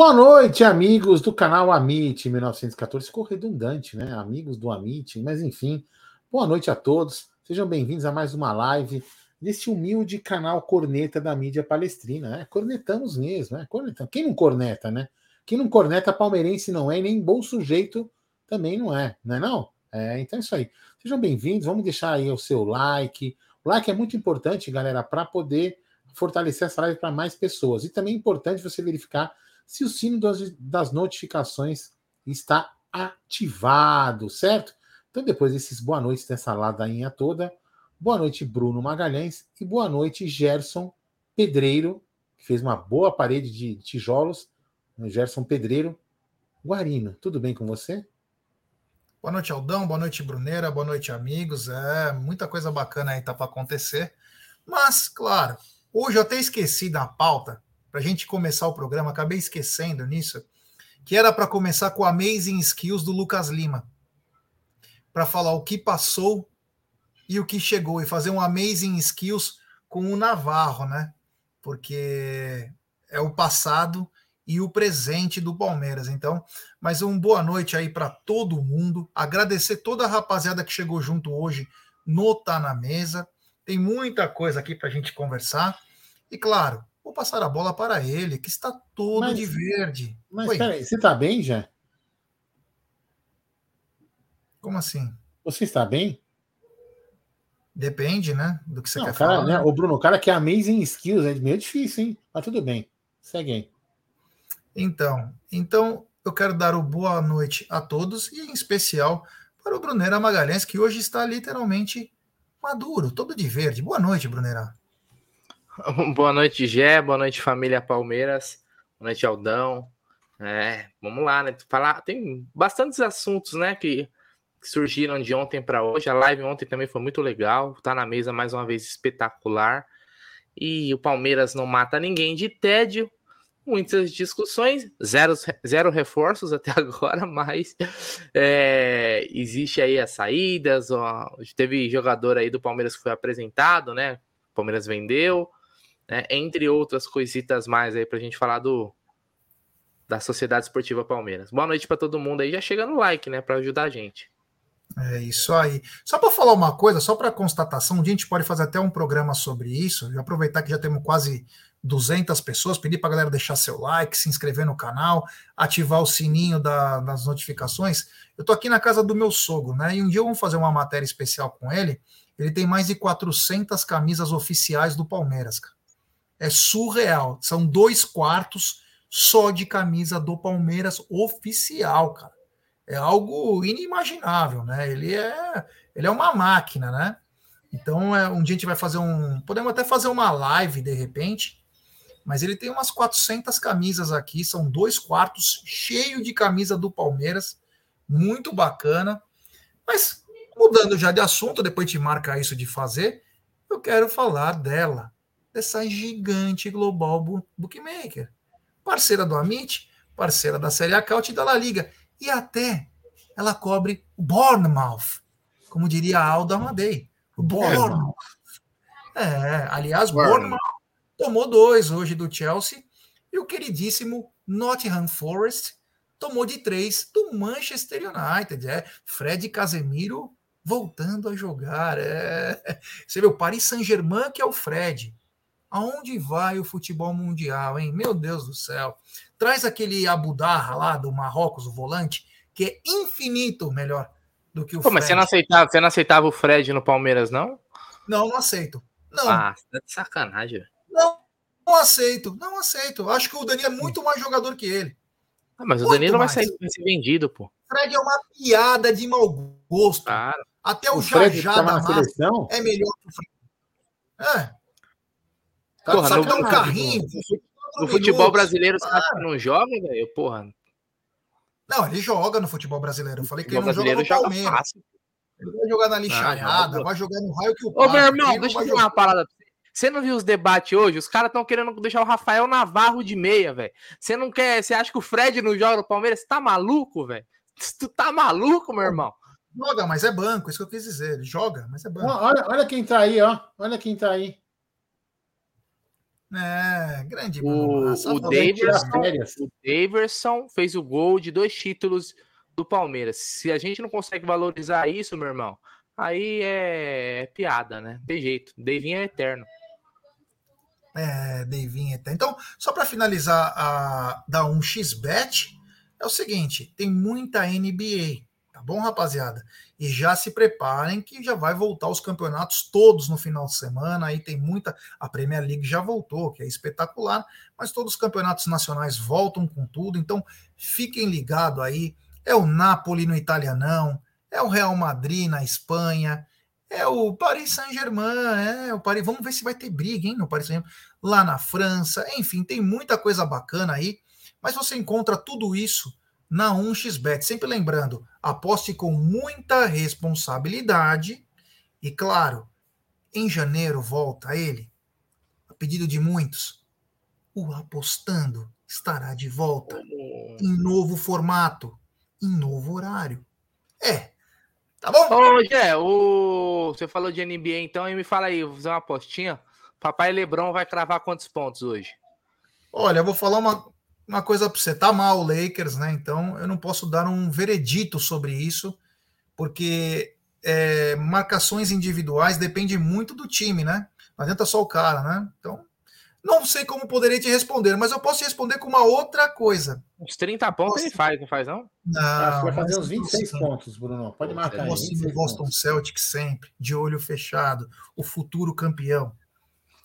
Boa noite, amigos do canal Amit 1914. Ficou redundante, né? Amigos do Amit, mas enfim. Boa noite a todos. Sejam bem-vindos a mais uma live deste humilde canal Corneta da mídia palestrina. Né? Cornetamos mesmo, né? Cornetamos. Quem não corneta, né? Quem não corneta palmeirense não é, e nem bom sujeito também não é, não é não? É, então é isso aí. Sejam bem-vindos, vamos deixar aí o seu like. O like é muito importante, galera, para poder fortalecer essa live para mais pessoas. E também é importante você verificar se o sino das, notificações está ativado, certo? Então, depois desses boa noites dessa ladainha toda, boa noite, Bruno Magalhães, e boa noite, Gerson Pedreiro, que fez uma boa parede de tijolos. Gerson Pedreiro. Guarino, tudo bem com você? Boa noite, Aldão. Boa noite, Bruneira. Boa noite, amigos. É muita coisa bacana aí tá para acontecer. Mas, claro, hoje eu até esqueci da pauta para a gente começar o programa, acabei esquecendo nisso, que era para começar com Amazing Skills do Lucas Lima, para falar o que passou e o que chegou, e fazer um Amazing Skills com o Navarro, né? Porque é o passado e o presente do Palmeiras. Então, mais um boa noite aí para todo mundo. Agradecer toda a rapaziada que chegou junto hoje no Tá na Mesa. Tem muita coisa aqui para a gente conversar. E claro, Vou passar a bola para ele, que está todo mas, de verde. Mas Oi. peraí, você está bem já? Como assim? Você está bem? Depende, né? Do que você Não, quer cara, falar. Né? O Bruno, o cara que é amazing skills é meio difícil, hein? Mas tudo bem. Segue aí. Então, então eu quero dar o boa noite a todos e em especial para o Brunera Magalhães, que hoje está literalmente maduro, todo de verde. Boa noite, Brunera. Boa noite, Gé. Boa noite, família Palmeiras. Boa noite, Aldão. É, vamos lá, né? Falar, tem bastantes assuntos, né, que, que surgiram de ontem para hoje. A live ontem também foi muito legal. Tá na mesa mais uma vez espetacular. E o Palmeiras não mata ninguém de tédio. Muitas discussões, zero, zero reforços até agora, mas é, existe aí as saídas. Ó, teve jogador aí do Palmeiras que foi apresentado, né? O Palmeiras vendeu né? Entre outras coisitas mais aí pra gente falar do da Sociedade Esportiva Palmeiras. Boa noite para todo mundo aí. Já chega no like, né, para ajudar a gente. É isso aí. Só para falar uma coisa, só para constatação, a gente pode fazer até um programa sobre isso. aproveitar que já temos quase 200 pessoas, pedir para a galera deixar seu like, se inscrever no canal, ativar o sininho da, das notificações. Eu tô aqui na casa do meu sogro, né? E um dia vamos fazer uma matéria especial com ele. Ele tem mais de 400 camisas oficiais do Palmeiras, cara é surreal. São dois quartos só de camisa do Palmeiras oficial, cara. É algo inimaginável, né? Ele é, ele é uma máquina, né? Então, é, um dia a gente vai fazer um. Podemos até fazer uma live de repente, mas ele tem umas 400 camisas aqui, são dois quartos cheio de camisa do Palmeiras, muito bacana. Mas mudando já de assunto, depois te marca isso de fazer, eu quero falar dela, dessa gigante global bookmaker. Parceira do Amit, parceira da Série A Caut e da La Liga. E até ela cobre o Bournemouth, como diria a Alda Amadei. O Bournemouth. É, aliás, Bournemouth tomou dois hoje do Chelsea e o queridíssimo Nottingham Forest tomou de três do Manchester United. É, Fred Casemiro voltando a jogar. É. Você vê o Paris Saint-Germain, que é o Fred. Aonde vai o futebol mundial, hein? Meu Deus do céu. Traz aquele Abudar lá do Marrocos, o volante, que é infinito melhor do que o Pô, Fred. Mas você não, aceitava, você não aceitava o Fred no Palmeiras, não? Não, não aceito. Não. Ah, tá de sacanagem. Não, não aceito. Não aceito. Acho que o Dani é muito mais jogador que ele. Ah, mas muito o Danilo vai, sair, vai ser vendido, pô. Fred é uma piada de mau gosto. Claro. Até o, o Jajá tá da seleção é melhor que o Fred. É. Porra, no, um carrinho. No, no futebol brasileiro, você acha que não joga, velho? Porra. Não, ele joga no futebol brasileiro. Eu falei que ele não joga no Palmeiras. Fácil. Ele vai jogar na lixaiada, ah, vai jogar no raio que o Ô, meu irmão, deixa eu falar uma parada pra você. Você não viu os debates hoje? Os caras estão querendo deixar o Rafael Navarro de meia, velho. Você não quer. Você acha que o Fred não joga no Palmeiras? Você tá maluco, velho? Tu tá maluco, meu irmão? Joga, mas é banco, isso que eu quis dizer. Ele joga, mas é banco. Olha, olha quem tá aí, ó. Olha quem tá aí. É, grande o, o, Daverson, o Daverson fez o gol de dois títulos do Palmeiras. Se a gente não consegue valorizar isso, meu irmão, aí é, é piada, né? Tem jeito. Davinho é eterno. É, Davinho é eterno. Então, só para finalizar a da 1xBet, é o seguinte: tem muita NBA. Tá bom, rapaziada? E já se preparem que já vai voltar os campeonatos todos no final de semana. Aí tem muita. A Premier League já voltou, que é espetacular, mas todos os campeonatos nacionais voltam com tudo. Então fiquem ligados aí. É o Napoli no Italianão, é o Real Madrid na Espanha, é o Paris Saint-Germain, é o Paris. Vamos ver se vai ter briga, hein, no Paris Saint-Germain, lá na França. Enfim, tem muita coisa bacana aí. Mas você encontra tudo isso na 1xBet. Sempre lembrando, aposte com muita responsabilidade. E claro, em janeiro volta ele, a pedido de muitos, o Apostando estará de volta em novo formato, em novo horário. É. Tá bom? Ô, Gé, o... você falou de NBA, então, e me fala aí, vou fazer uma apostinha. Papai Lebron vai cravar quantos pontos hoje? Olha, eu vou falar uma, uma coisa para você, tá mal o Lakers, né? Então eu não posso dar um veredito sobre isso, porque é, marcações individuais depende muito do time, né? Não adianta só o cara, né? Então não sei como poderia te responder, mas eu posso te responder com uma outra coisa. Uns 30 pontos Posso... ele faz, não faz não? Não, vai fazer uns 26 pontos, Bruno. Pode marcar aí. O Boston pontos. Celtic sempre, de olho fechado, o futuro campeão.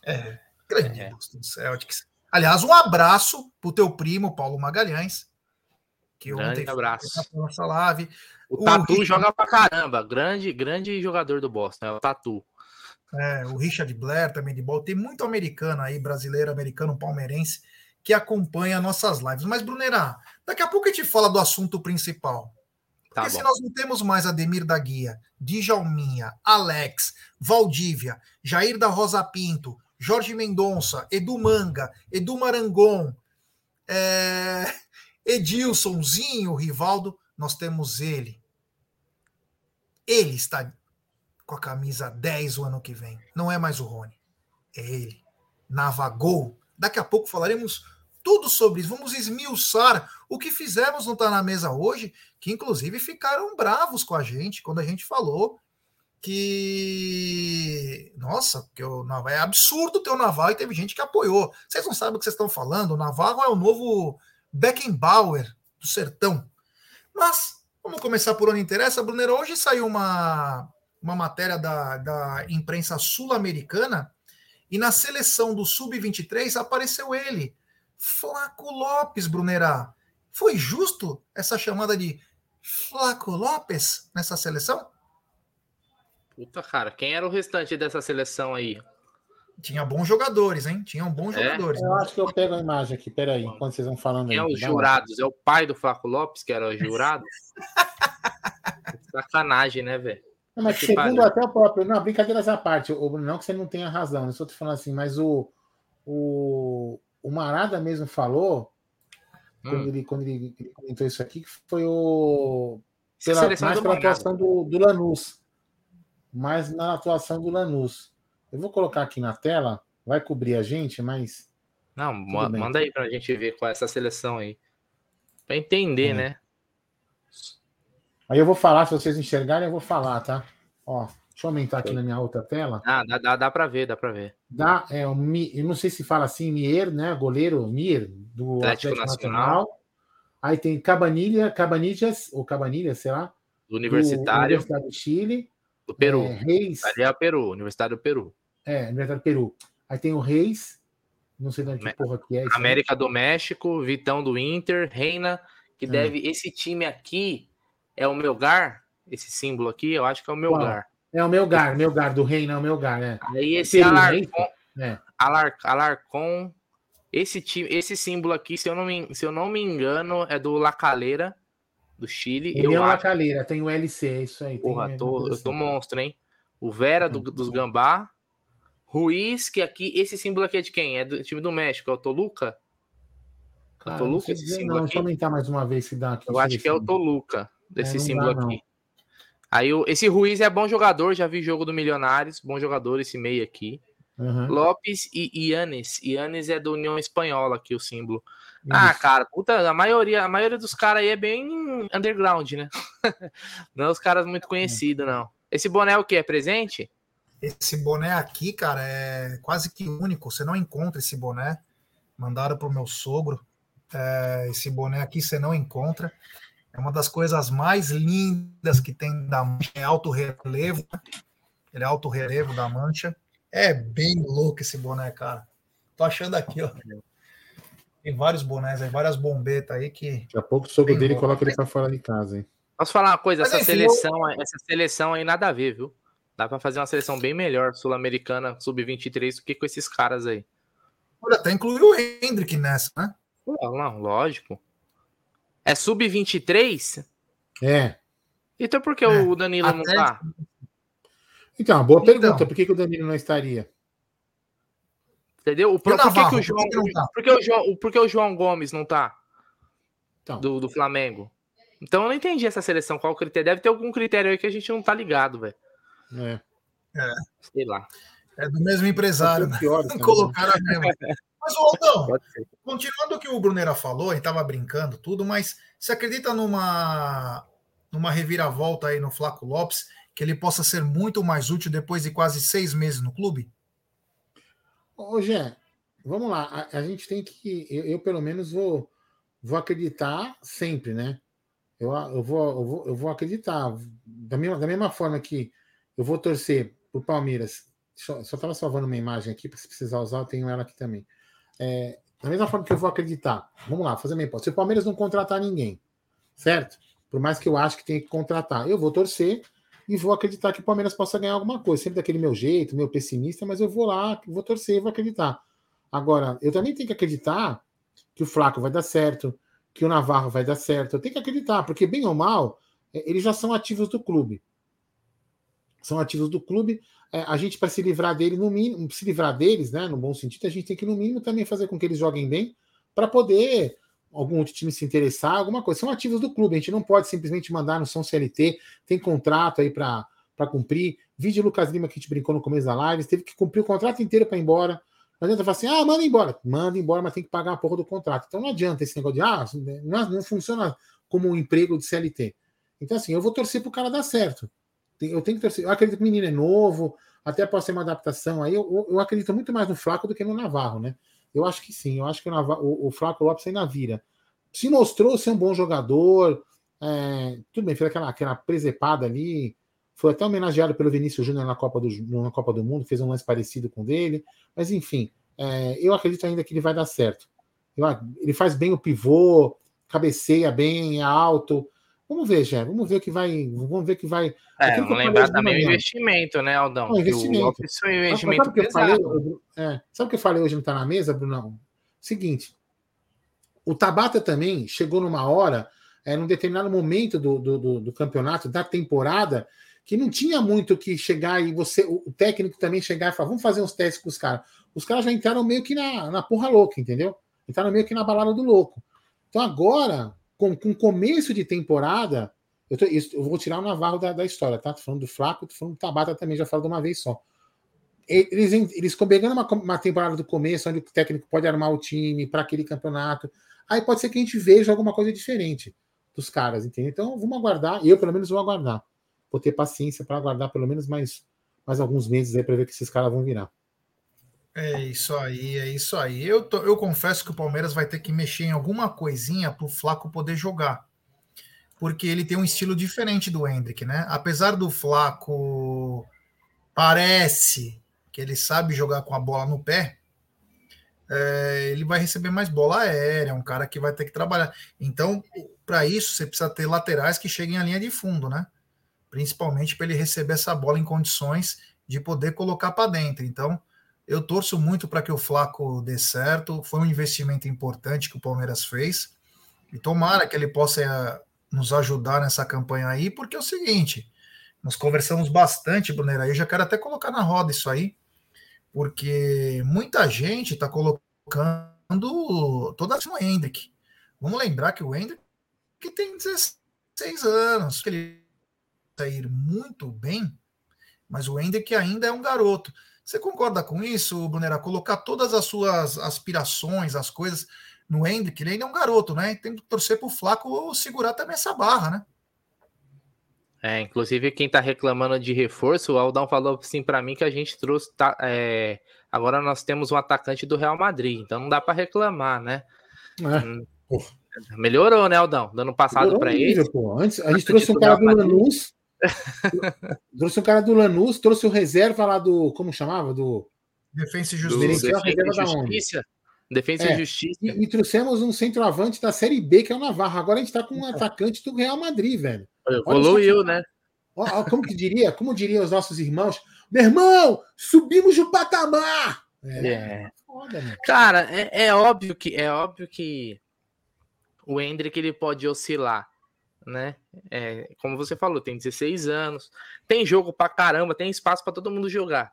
É, grande é. Boston Celtics. Aliás, um abraço pro teu primo, Paulo Magalhães. Que grande ontem abraço. nossa live. O, o Tatu Richard... joga pra caramba. Grande, grande jogador do Boston, é o Tatu. É, o Richard Blair também de bola. Tem muito americano aí, brasileiro, americano, palmeirense, que acompanha nossas lives. Mas, Brunerá, daqui a pouco a gente fala do assunto principal. Tá Porque tá se nós não temos mais Ademir da Guia, Djalminha, Alex, Valdívia, Jair da Rosa Pinto, Jorge Mendonça, Edu Manga, Edu Marangon, é, Edilsonzinho, Rivaldo, nós temos ele. Ele está com a camisa 10 o ano que vem. Não é mais o Rony. É ele. Navagou. Daqui a pouco falaremos tudo sobre isso. Vamos esmiuçar o que fizemos não está na mesa hoje, que inclusive ficaram bravos com a gente quando a gente falou que. Nossa, que o Naval é absurdo ter o Naval e teve gente que apoiou. Vocês não sabem o que vocês estão falando. O Navarro é o novo Beckenbauer do sertão. Mas vamos começar por onde interessa. Brunero, hoje saiu uma, uma matéria da, da imprensa sul-americana e na seleção do Sub-23 apareceu ele, Flaco Lopes, Brunerá. Foi justo essa chamada de Flaco Lopes nessa seleção? Puta, cara, quem era o restante dessa seleção aí? Tinha bons jogadores, hein? Tinham bons é? jogadores. Eu acho que eu pego a imagem aqui, peraí, enquanto vocês vão falando quem aí. é os jurados? É o pai do Flaco Lopes, que era o jurado? Sacanagem, né, velho? mas que segundo até o próprio. Não, brincadeiras à parte, o, não que você não tenha razão, não estou te falando assim, mas o, o, o Marada mesmo falou, hum. quando, ele, quando ele, ele, comentou isso aqui, que foi o. Pela, mais pela atuação do, do Lanús mas na atuação do Lanús. Eu vou colocar aqui na tela, vai cobrir a gente, mas. Não, manda aí para a gente ver qual é essa seleção aí. Para entender, é. né? Aí eu vou falar, se vocês enxergarem, eu vou falar, tá? Ó, deixa eu aumentar aqui na minha outra tela. Ah, dá, dá, dá para ver, dá para ver. Dá, é, o, eu não sei se fala assim, Mier, né? Goleiro Mier, do Atlético, Atlético Nacional. Nacional. Aí tem Cabanilha, Cabanilhas, ou Cabanilhas, sei lá. Do Universitário. Do Universidade do Chile. Do Peru. É, Reis. Ali é o Peru, Universidade do Peru. É, Universidade do Peru. Aí tem o Reis, não sei de onde porra que é. América aí. do México, Vitão do Inter, Reina, que é. deve. Esse time aqui é o Melgar, esse símbolo aqui, eu acho que é o Melgar. É o Melgar, Melgar, do Reina é o Melgar, né? Aí esse Peru, Alarcon, é. Alar, Alarcon, esse, time, esse símbolo aqui, se eu, não me, se eu não me engano, é do La Calera do Chile. Eu é uma caleira, tem o LC, é isso aí. Porra, tô, eu tô monstro, hein? O Vera do, dos Gambá. Ruiz, que aqui, esse símbolo aqui é de quem? É do time do México, é o Toluca? É o Toluca esse símbolo não, aqui? Deixa eu mais uma vez se dá aqui. Eu acho que é o Toluca, desse é, símbolo dá, aqui. Aí esse Ruiz é bom jogador, já vi jogo do Milionários, bom jogador esse meio aqui. Uhum. Lopes e Ianes. Ianes é do União Espanhola aqui o símbolo. Ah, cara, puta, a maioria, a maioria dos caras aí é bem underground, né? não é os caras muito conhecidos, não. Esse boné é o que? É presente? Esse boné aqui, cara, é quase que único. Você não encontra esse boné. Mandaram pro meu sogro. É, esse boné aqui você não encontra. É uma das coisas mais lindas que tem da mancha. É alto relevo. Ele é alto relevo da mancha. É bem louco esse boné, cara. Tô achando aqui, ó. Tem vários bonés aí, várias bombetas aí que. Daqui a pouco o sogro dele coloca ele pra fora de casa, hein? Posso falar uma coisa? Mas, essa enfim, seleção, eu... essa seleção aí nada a ver, viu? Dá para fazer uma seleção bem melhor sul-americana, sub-23, do que com esses caras aí. Olha, até incluiu o Hendrick nessa, né? Não, não, lógico. É sub-23? É. Então por que é. o Danilo até... não tá? Então, boa então, pergunta. Por que, que o Danilo não estaria? Entendeu? Por, por, que, que, o João, por, que, tá? por, que o João, por que o João Gomes não tá? Então. Do, do Flamengo. Então eu não entendi essa seleção. Qual critério? Deve ter algum critério aí que a gente não tá ligado, velho. É. é. Sei lá. É do mesmo empresário, né? Pior, Colocaram a mesma. Mas, Aldão, continuando o que o Brunera falou, ele tava brincando tudo, mas você acredita numa, numa reviravolta aí no Flaco Lopes, que ele possa ser muito mais útil depois de quase seis meses no clube? Ô, Gé, vamos lá. A, a gente tem que. Eu, eu, pelo menos, vou, vou acreditar sempre, né? Eu, eu, vou, eu, vou, eu vou acreditar. Da mesma, da mesma forma que eu vou torcer pro Palmeiras. Só estava salvando uma imagem aqui, para se precisar usar, eu tenho ela aqui também. É, da mesma forma que eu vou acreditar. Vamos lá, fazer uma hipótese. Se o Palmeiras não contratar ninguém, certo? Por mais que eu acho que tem que contratar, eu vou torcer e vou acreditar que o Palmeiras possa ganhar alguma coisa. Sempre daquele meu jeito, meu pessimista, mas eu vou lá, vou torcer vou acreditar. Agora, eu também tenho que acreditar que o Flaco vai dar certo, que o Navarro vai dar certo. Eu tenho que acreditar, porque bem ou mal, é, eles já são ativos do clube. São ativos do clube. É, a gente, para se livrar dele, no mínimo, se livrar deles, né, no bom sentido, a gente tem que, no mínimo, também fazer com que eles joguem bem para poder algum outro time se interessar, alguma coisa. São ativos do clube, a gente não pode simplesmente mandar no São CLT, tem contrato aí para cumprir. Vídeo Lucas Lima que a gente brincou no começo da live, teve que cumprir o contrato inteiro para ir embora. Não adianta falar assim, ah, manda embora. Manda embora, mas tem que pagar a porra do contrato. Então não adianta esse negócio de, ah, não, não funciona como um emprego de CLT. Então, assim, eu vou torcer para o cara dar certo. Eu tenho que torcer. Eu acredito que o menino é novo, até pode ser uma adaptação aí. Eu, eu acredito muito mais no Flaco do que no Navarro, né? Eu acho que sim, eu acho que o, o, o Flaco Lopes ainda vira. Se mostrou ser um bom jogador, é, tudo bem, fez aquela, aquela presepada ali, foi até homenageado pelo Vinícius Júnior na Copa, do, na Copa do Mundo, fez um lance parecido com o dele, mas enfim, é, eu acredito ainda que ele vai dar certo. ele faz bem o pivô, cabeceia bem, é alto. Vamos ver, Jé, vamos ver o que vai. Vamos ver o que vai. É, vamos lembrar também o investimento, né, Aldão? Não, investimento. O foi um investimento sabe, sabe pesado. Falei, é, sabe o que eu falei hoje não está na mesa, Brunão? Seguinte, o Tabata também chegou numa hora, é, num determinado momento do, do, do, do campeonato, da temporada, que não tinha muito que chegar e você, o técnico também chegar e falar, vamos fazer uns testes com os caras. Os caras já entraram meio que na, na porra louca, entendeu? Entraram meio que na balada do louco. Então agora, com, com começo de temporada, eu, tô, eu vou tirar o Navarro da, da história, tá? Tô falando do Flaco, tô falando do Tabata também, já falo de uma vez só. Eles, eles pegando uma, uma temporada do começo, onde o técnico pode armar o time para aquele campeonato, aí pode ser que a gente veja alguma coisa diferente dos caras, entendeu? Então vamos aguardar, eu pelo menos vou aguardar. Vou ter paciência para aguardar pelo menos mais, mais alguns meses aí para ver que esses caras vão virar. É isso aí, é isso aí. Eu, tô, eu confesso que o Palmeiras vai ter que mexer em alguma coisinha para o Flaco poder jogar. Porque ele tem um estilo diferente do Hendrick, né? Apesar do Flaco parece que ele sabe jogar com a bola no pé, é, ele vai receber mais bola aérea, é um cara que vai ter que trabalhar. Então, para isso, você precisa ter laterais que cheguem à linha de fundo, né? Principalmente para ele receber essa bola em condições de poder colocar para dentro. Então, eu torço muito para que o Flaco dê certo. Foi um investimento importante que o Palmeiras fez. E tomara que ele possa eh, nos ajudar nessa campanha aí, porque é o seguinte: nós conversamos bastante, Brunner. Aí eu já quero até colocar na roda isso aí porque muita gente está colocando toda a Hendrick. Vamos lembrar que o Hendrick que tem 16 anos, que ele sair muito bem, mas o Hendrick ainda é um garoto. Você concorda com isso, Brunera? Colocar todas as suas aspirações, as coisas no Hendrick, ele ainda é um garoto, né? Tem que torcer pro Flaco segurar também essa barra, né? É, inclusive quem tá reclamando de reforço, o Aldão falou assim para mim que a gente trouxe. Tá, é, agora nós temos um atacante do Real Madrid, então não dá para reclamar, né? É. Hum, melhorou, né, Aldão? Do ano passado para ele. Pô. Antes, a gente trouxe um cara do Lanús. Trouxe um cara do Lanús, trouxe o reserva lá do. Como chamava? Do. Defesa e Justiça. Do, Defesa e Justiça. É, e Justiça. E, e, trouxemos um centroavante da Série B, que é o Navarro. Agora a gente tá com um atacante do Real Madrid, velho. Evoluiu, né? Ó, como que diria? Como diriam os nossos irmãos? Meu irmão, subimos o patamar! É. é. Foda, Cara, é, é, óbvio que é óbvio que o Hendrick ele pode oscilar, né? É, como você falou, tem 16 anos, tem jogo pra caramba, tem espaço para todo mundo jogar.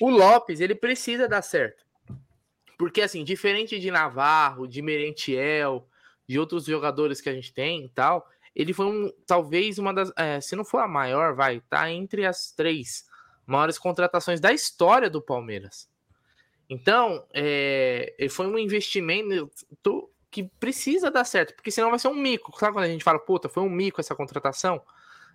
O Lopes, ele precisa dar certo. Porque, assim, diferente de Navarro, de Merentiel, de outros jogadores que a gente tem e tal, ele foi um, talvez uma das, é, se não for a maior, vai, tá entre as três maiores contratações da história do Palmeiras. Então, é, foi um investimento que precisa dar certo, porque senão vai ser um mico. Sabe quando a gente fala, puta, foi um mico essa contratação?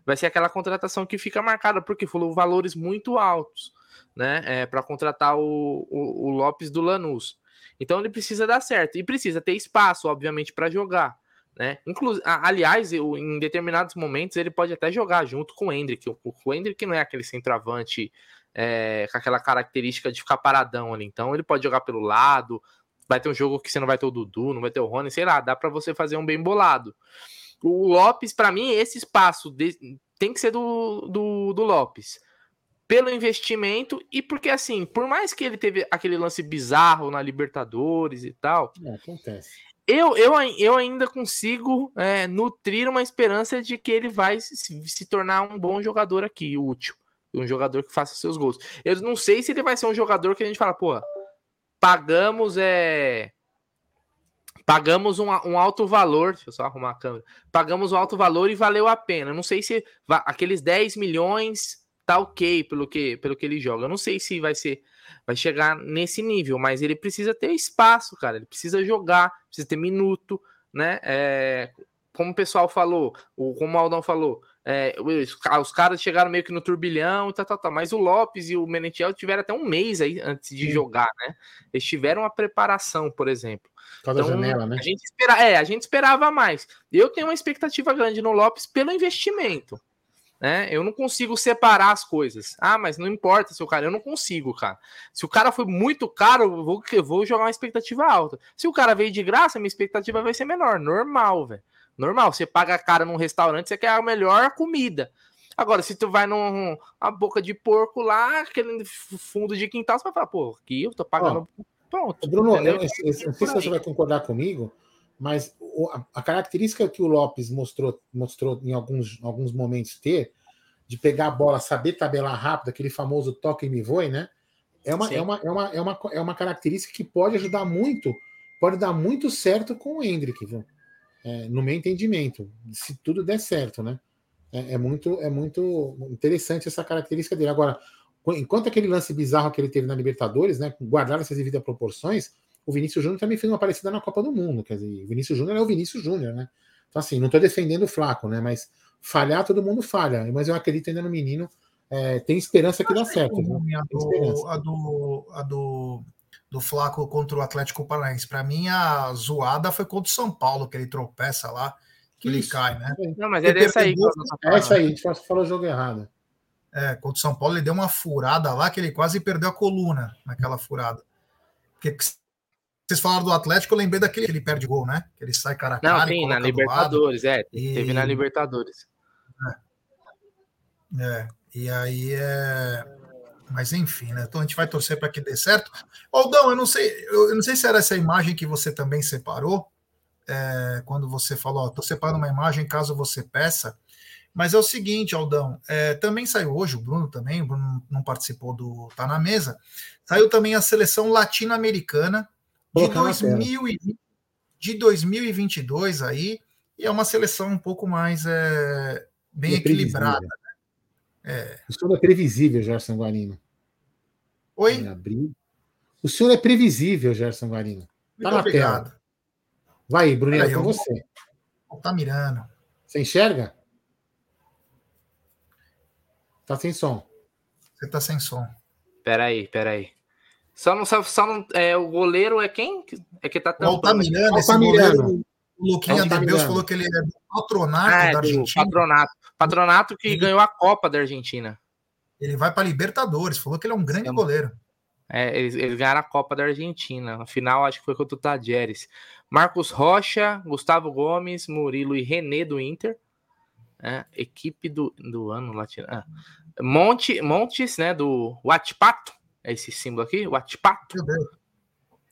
Vai ser aquela contratação que fica marcada, porque falou valores muito altos, né? É, para contratar o, o, o Lopes do Lanús. Então ele precisa dar certo e precisa ter espaço, obviamente, para jogar. Né? Inclu aliás, eu, em determinados momentos ele pode até jogar junto com o Hendrick. O, o Hendrick não é aquele centroavante é, com aquela característica de ficar paradão ali. Então ele pode jogar pelo lado. Vai ter um jogo que você não vai ter o Dudu, não vai ter o Rony, sei lá, dá para você fazer um bem bolado. O Lopes, para mim, esse espaço de, tem que ser do, do, do Lopes pelo investimento e porque assim, por mais que ele teve aquele lance bizarro na Libertadores e tal, é, acontece eu, eu, eu ainda consigo é, nutrir uma esperança de que ele vai se, se, tornar um bom jogador aqui, útil. Um jogador que faça seus gols. Eu não sei se ele vai ser um jogador que a gente fala, pô, pagamos é. Pagamos um, um alto valor. Deixa eu só arrumar a câmera. Pagamos um alto valor e valeu a pena. Não sei se aqueles 10 milhões tá ok pelo que, pelo que ele joga. Eu não sei se vai ser vai chegar nesse nível, mas ele precisa ter espaço, cara. Ele precisa jogar, precisa ter minuto, né? É, como o pessoal falou, ou como o Aldão falou, é, os, os, caras chegaram meio que no turbilhão e tal, tal, tal, mas o Lopes e o Menetiel tiveram até um mês aí antes de Sim. jogar, né? Eles tiveram uma preparação, por exemplo. Toda então, janela, né? A gente, espera, é, a gente esperava mais. Eu tenho uma expectativa grande no Lopes pelo investimento. Né? Eu não consigo separar as coisas. Ah, mas não importa se o cara. Eu não consigo, cara. Se o cara foi muito caro, eu vou, eu vou jogar uma expectativa alta. Se o cara veio de graça, minha expectativa vai ser menor. Normal, velho. Normal. Você paga cara num restaurante, você quer a melhor comida. Agora, se tu vai numa boca de porco lá, aquele fundo de quintal, você vai falar, pô, aqui eu tô pagando. Ó, Pronto. Bruno, eu, eu, eu, não sei se você vai concordar comigo, mas a, característica que o Lopes mostrou, mostrou em alguns, alguns momentos ter, de pegar a bola, saber tabelar rápido, aquele famoso toque e me voe, né? É uma, é, uma, é, uma, é, uma, é uma característica que pode ajudar muito, pode dar muito certo com o Hendrick, viu? É, no meu entendimento, se tudo der certo, né? É, é, muito, é muito interessante essa característica dele. Agora, enquanto aquele lance bizarro que ele teve na Libertadores, né? Guardar essas devidas proporções, o Vinícius Júnior também fez uma parecida na Copa do Mundo. Quer dizer, o Vinícius Júnior é o Vinícius Júnior, né? Então, assim, não estou defendendo o Flaco, né? Mas falhar, todo mundo falha. Mas eu acredito ainda no menino. É, tem esperança que dá certo. Né? A, do, a, do, a do, do Flaco contra o Atlético Paranaense. Para mim, a zoada foi contra o São Paulo, que ele tropeça lá, que Isso. ele cai, né? Não, mas é dessa aí. É essa aí, a gente falou o jogo errado. É, contra o São Paulo, ele deu uma furada lá que ele quase perdeu a coluna naquela furada. Porque vocês falaram do Atlético, eu lembrei daquele que ele perde gol, né? Que ele sai cara a cara. Não, tem, na Libertadores, é. E... Teve na Libertadores. É. é. E aí é. Mas enfim, né? Então a gente vai torcer para que dê certo. Aldão, eu não sei, eu não sei se era essa imagem que você também separou. É, quando você falou, estou separando uma imagem caso você peça. Mas é o seguinte, Aldão, é, também saiu hoje, o Bruno também, o Bruno não participou do Tá na Mesa, saiu também a seleção latino-americana de, 2020, de 2022 aí, e é uma seleção um pouco mais é, bem equilibrada. É. Isso é previsível, Gerson Guarino. Oi? O senhor é previsível, Gerson Guarino. Tá Muito na obrigado. tela. Vai, Bruninho, é com você. Tá mirando. Você enxerga? Tá sem som. Você tá sem som. Peraí, peraí. Só não sabe, só não. É, o goleiro é quem? É que tá tampando. Altamirano, esse Altamirano. goleiro. O Luquinha de Deus falou que ele é do patronato ah, é, da Argentina. Patronato. Patronato que ele... ganhou a Copa da Argentina. Ele vai para Libertadores, falou que ele é um grande Sim. goleiro. É, eles, eles, ganharam a Copa da Argentina. Na final, acho que foi contra o Tajeres. Marcos Rocha, Gustavo Gomes, Murilo e René do Inter. É, equipe do, do ano latino. Ah. Monte, Montes, né? Do Watpato. É esse símbolo aqui, Watpato.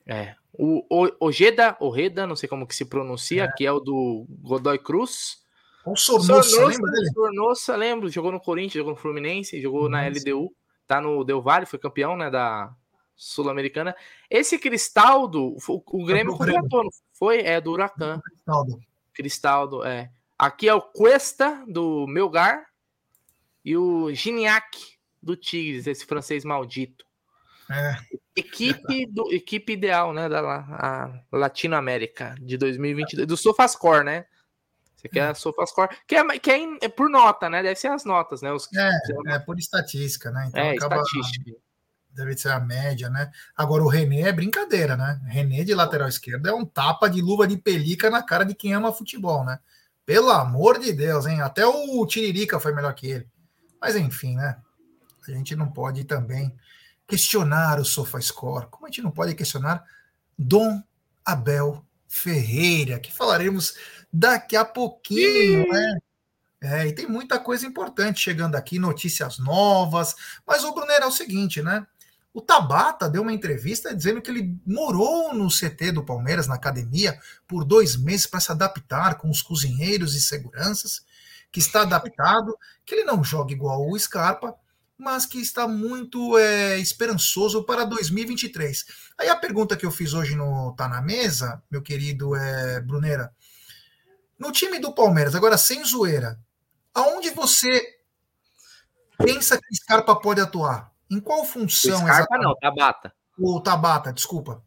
É. O, Ojeda, Ojeda, não sei como que se pronuncia, é. que é o do Godoy Cruz. O Sornosa, Sornosa lembro. Jogou no Corinthians, jogou no Fluminense, jogou Nossa. na LDU. Tá no Del Valle, foi campeão, né, da Sul-Americana. Esse Cristaldo, o, o Grêmio contratou, foi? É do Huracan. Cristaldo. Cristaldo, é. Aqui é o Cuesta, do Melgar, e o Gignac, do Tigres, esse francês maldito. É. Equipe, do, equipe ideal, né, da Latinoamérica de 2022, do Sofascore, né? Você quer a Sofascore, que, é, que é, é, por nota, né? Deve ser as notas, né? Os, é, é por estatística, né? Então é, acaba, estatística. Deve ser a média, né? Agora o René é brincadeira, né? René de lateral esquerdo é um tapa de luva de pelica na cara de quem ama futebol, né? Pelo amor de Deus, hein? Até o Tiririca foi melhor que ele. Mas enfim, né? A gente não pode também questionar o SofaScore, como a gente não pode questionar Dom Abel Ferreira, que falaremos daqui a pouquinho, né? É, e tem muita coisa importante chegando aqui, notícias novas. Mas o Brunner é o seguinte, né? O Tabata deu uma entrevista dizendo que ele morou no CT do Palmeiras, na academia, por dois meses para se adaptar com os cozinheiros e seguranças, que está adaptado, que ele não joga igual o Scarpa, mas que está muito é, esperançoso para 2023. Aí a pergunta que eu fiz hoje no Tá na Mesa, meu querido é, Brunera, no time do Palmeiras, agora sem zoeira, aonde você pensa que Scarpa pode atuar? Em qual função? O Scarpa exatamente? não, Tabata. O Tabata, desculpa.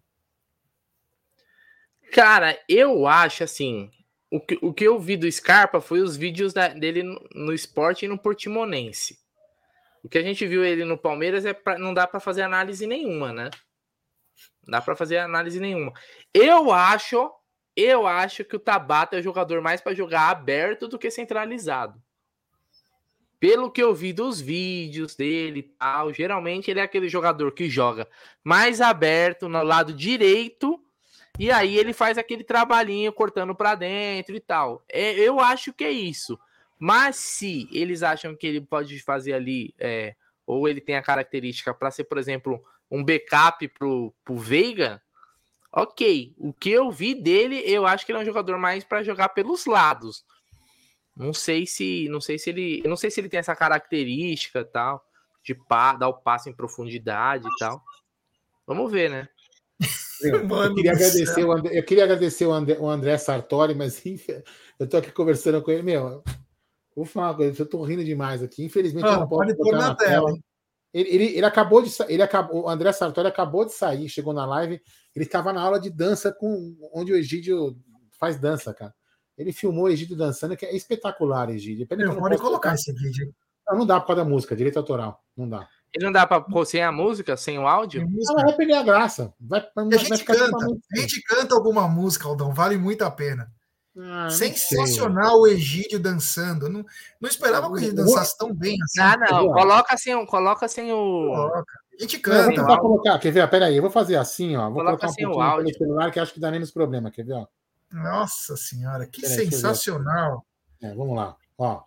Cara, eu acho assim. O que, o que eu vi do Scarpa foi os vídeos da, dele no, no esporte e no Portimonense. O que a gente viu ele no Palmeiras é pra, não dá para fazer análise nenhuma, né? Não dá para fazer análise nenhuma. Eu acho, eu acho que o Tabata é o jogador mais para jogar aberto do que centralizado pelo que eu vi dos vídeos dele e tal, geralmente ele é aquele jogador que joga mais aberto no lado direito e aí ele faz aquele trabalhinho cortando para dentro e tal. É, eu acho que é isso. Mas se eles acham que ele pode fazer ali, é, ou ele tem a característica para ser, por exemplo, um backup pro, pro Veiga, ok. O que eu vi dele, eu acho que ele é um jogador mais para jogar pelos lados. Não sei se, não sei se ele, não sei se ele tem essa característica tal de pá, dar o passo em profundidade e tal. Vamos ver, né? Eu, eu queria agradecer, o André, eu queria agradecer o André, o André Sartori, mas eu tô aqui conversando com ele, meu. Vou falar uma coisa, eu tô rindo demais aqui. Infelizmente, não, não pode pôr na, na tela. tela. Ele, ele, ele, acabou de ele acabou, o André Sartori acabou de sair, chegou na live. Ele estava na aula de dança com onde o Egídio faz dança, cara. Ele filmou Egídio dançando, que é espetacular, Egídio. Pena eu pode colocar esse vídeo. Não, não dá por causa da música, direito autoral. Não dá. Ele não dá para pôr sem a música, sem o áudio? Não, vai perder a graça. Vai, vai, a, gente canta, a gente canta alguma música, Aldão, vale muito a pena. Ah, Sensacional o Egídio dançando. Não, não esperava que ele dançasse tão bem assim. Ah, não. Coloca sem, coloca sem o. Coloca. A gente canta. Não, colocar, quer ver? Peraí, eu vou fazer assim, ó. Vou coloca colocar um pouquinho no celular que acho que dá menos problema. Quer ver? Ó? Nossa senhora, que Peraí, sensacional. É, vamos lá, ó.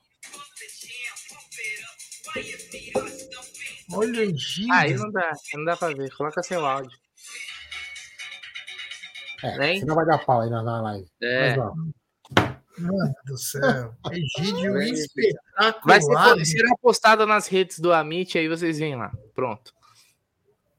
Olha o Egídio. Aí não dá, não dá pra ver. Coloca seu áudio. É, senão vai dar pau aí na, na live. É. Mas. Mano do céu. Egídio espetacular. Vai ser, será postado nas redes do Amit, aí vocês vêm lá. Pronto.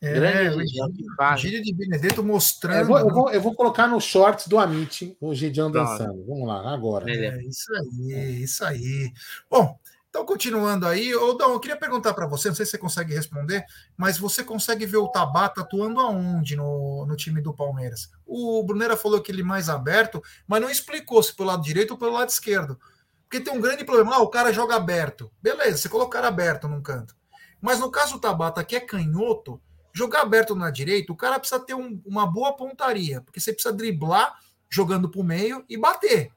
É, o Egídio de Benedetto mostrando. É, eu, vou, eu, vou, eu, vou, colocar no shorts do Amit o Gideon dançando. Vamos lá, agora. É, isso aí, isso aí. Bom, Então, continuando aí, Dom, eu queria perguntar para você, não sei se você consegue responder, mas você consegue ver o Tabata atuando aonde no, no time do Palmeiras? O Brunera falou que ele mais aberto, mas não explicou se pelo lado direito ou pelo lado esquerdo. Porque tem um grande problema. Ah, o cara joga aberto. Beleza, você coloca o cara aberto num canto. Mas no caso do Tabata, que é canhoto, jogar aberto na direita, o cara precisa ter um, uma boa pontaria, porque você precisa driblar jogando para o meio e bater.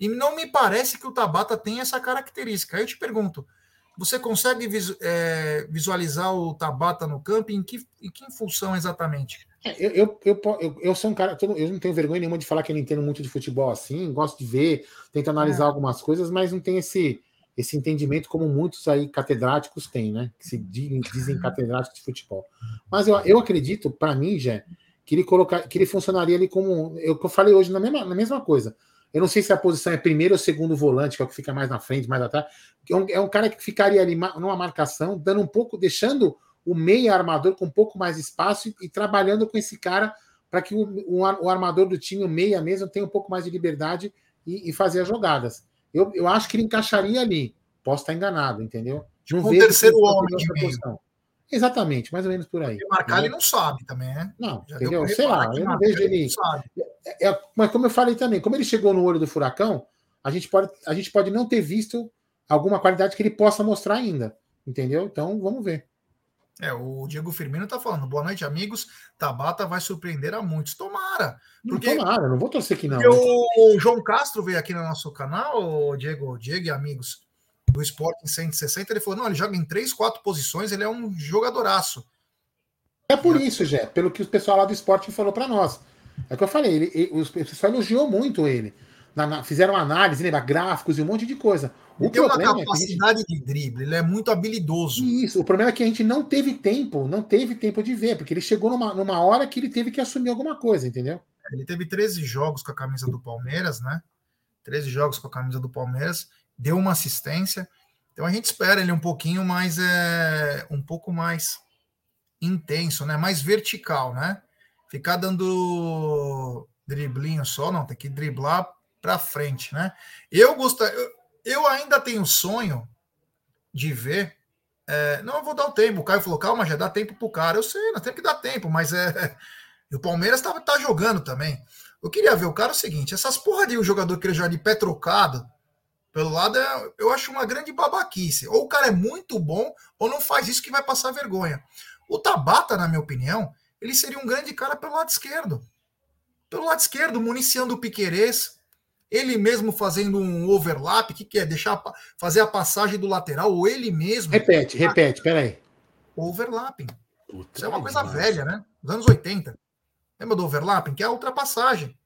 E não me parece que o Tabata tem essa característica. Aí eu te pergunto, você consegue é, visualizar o Tabata no campo? Em que, em que função exatamente? É, eu, eu, eu, eu, sou um cara, eu não tenho vergonha nenhuma de falar que eu não entendo muito de futebol assim, gosto de ver, tento analisar é. algumas coisas, mas não tem esse, esse entendimento como muitos aí catedráticos têm, né? Que se dizem catedráticos de futebol. Mas eu, eu acredito, para mim, já, que ele colocar, que ele funcionaria ali como eu, eu falei hoje na mesma, na mesma coisa. Eu não sei se a posição é primeiro ou segundo volante, que é o que fica mais na frente, mais atrás. É um, é um cara que ficaria ali numa marcação, dando um pouco, deixando o meio armador com um pouco mais espaço e, e trabalhando com esse cara para que o, o, o, armador do time, o meia mesmo, tenha um pouco mais de liberdade e, e, fazer as jogadas. Eu, eu acho que ele encaixaria ali. Posso estar enganado, entendeu? Não um terceiro homem de meio. Posição. Exatamente, mais ou menos por aí. Porque marcar né? ele não sabe também, né? Não, Já entendeu? Sei lá, eu não vejo ele. É, é, mas como eu falei também, como ele chegou no olho do furacão, a gente pode, a gente pode não ter visto alguma qualidade que ele possa mostrar ainda. Entendeu? Então vamos ver. É, o Diego Firmino tá falando, boa noite, amigos. Tabata vai surpreender a muitos. Tomara. Porque, não, tomara, não vou torcer que não. O João Castro veio aqui no nosso canal, Diego, Diego e amigos do Sport em 160, ele falou: não, ele joga em três, quatro posições, ele é um jogadoraço. É por isso, Jé, pelo que o pessoal lá do esporte falou para nós. É o que eu falei, ele, ele, o pessoal elogiou muito ele. Na, na, fizeram análise, lembra, gráficos e um monte de coisa. O ele tem uma capacidade é gente... de drible, ele é muito habilidoso. Isso, o problema é que a gente não teve tempo, não teve tempo de ver, porque ele chegou numa, numa hora que ele teve que assumir alguma coisa, entendeu? Ele teve 13 jogos com a camisa do Palmeiras, né? 13 jogos com a camisa do Palmeiras deu uma assistência. Então a gente espera ele um pouquinho mais é, um pouco mais intenso, né? Mais vertical, né? Ficar dando driblinho só, não, tem que driblar para frente, né? Eu gostaria, eu, eu, ainda tenho sonho de ver. É, não, eu vou dar o tempo. O Caio falou, calma, já dá tempo pro cara. Eu sei, nós temos que dar tempo, mas é. o Palmeiras tá, tá jogando também. Eu queria ver o cara o seguinte: essas porra de um jogador que ele já de pé trocado, pelo lado, é, eu acho uma grande babaquice. Ou o cara é muito bom, ou não faz isso que vai passar vergonha. O Tabata, na minha opinião, ele seria um grande cara pelo lado esquerdo. Pelo lado esquerdo, municiando o Piquerez, ele mesmo fazendo um overlap, que, que é deixar fazer a passagem do lateral, ou ele mesmo. Repete, repete, peraí. Overlapping. Puta Isso é uma coisa velha, né? Dos anos 80. Lembra do overlapping? Que é a ultrapassagem.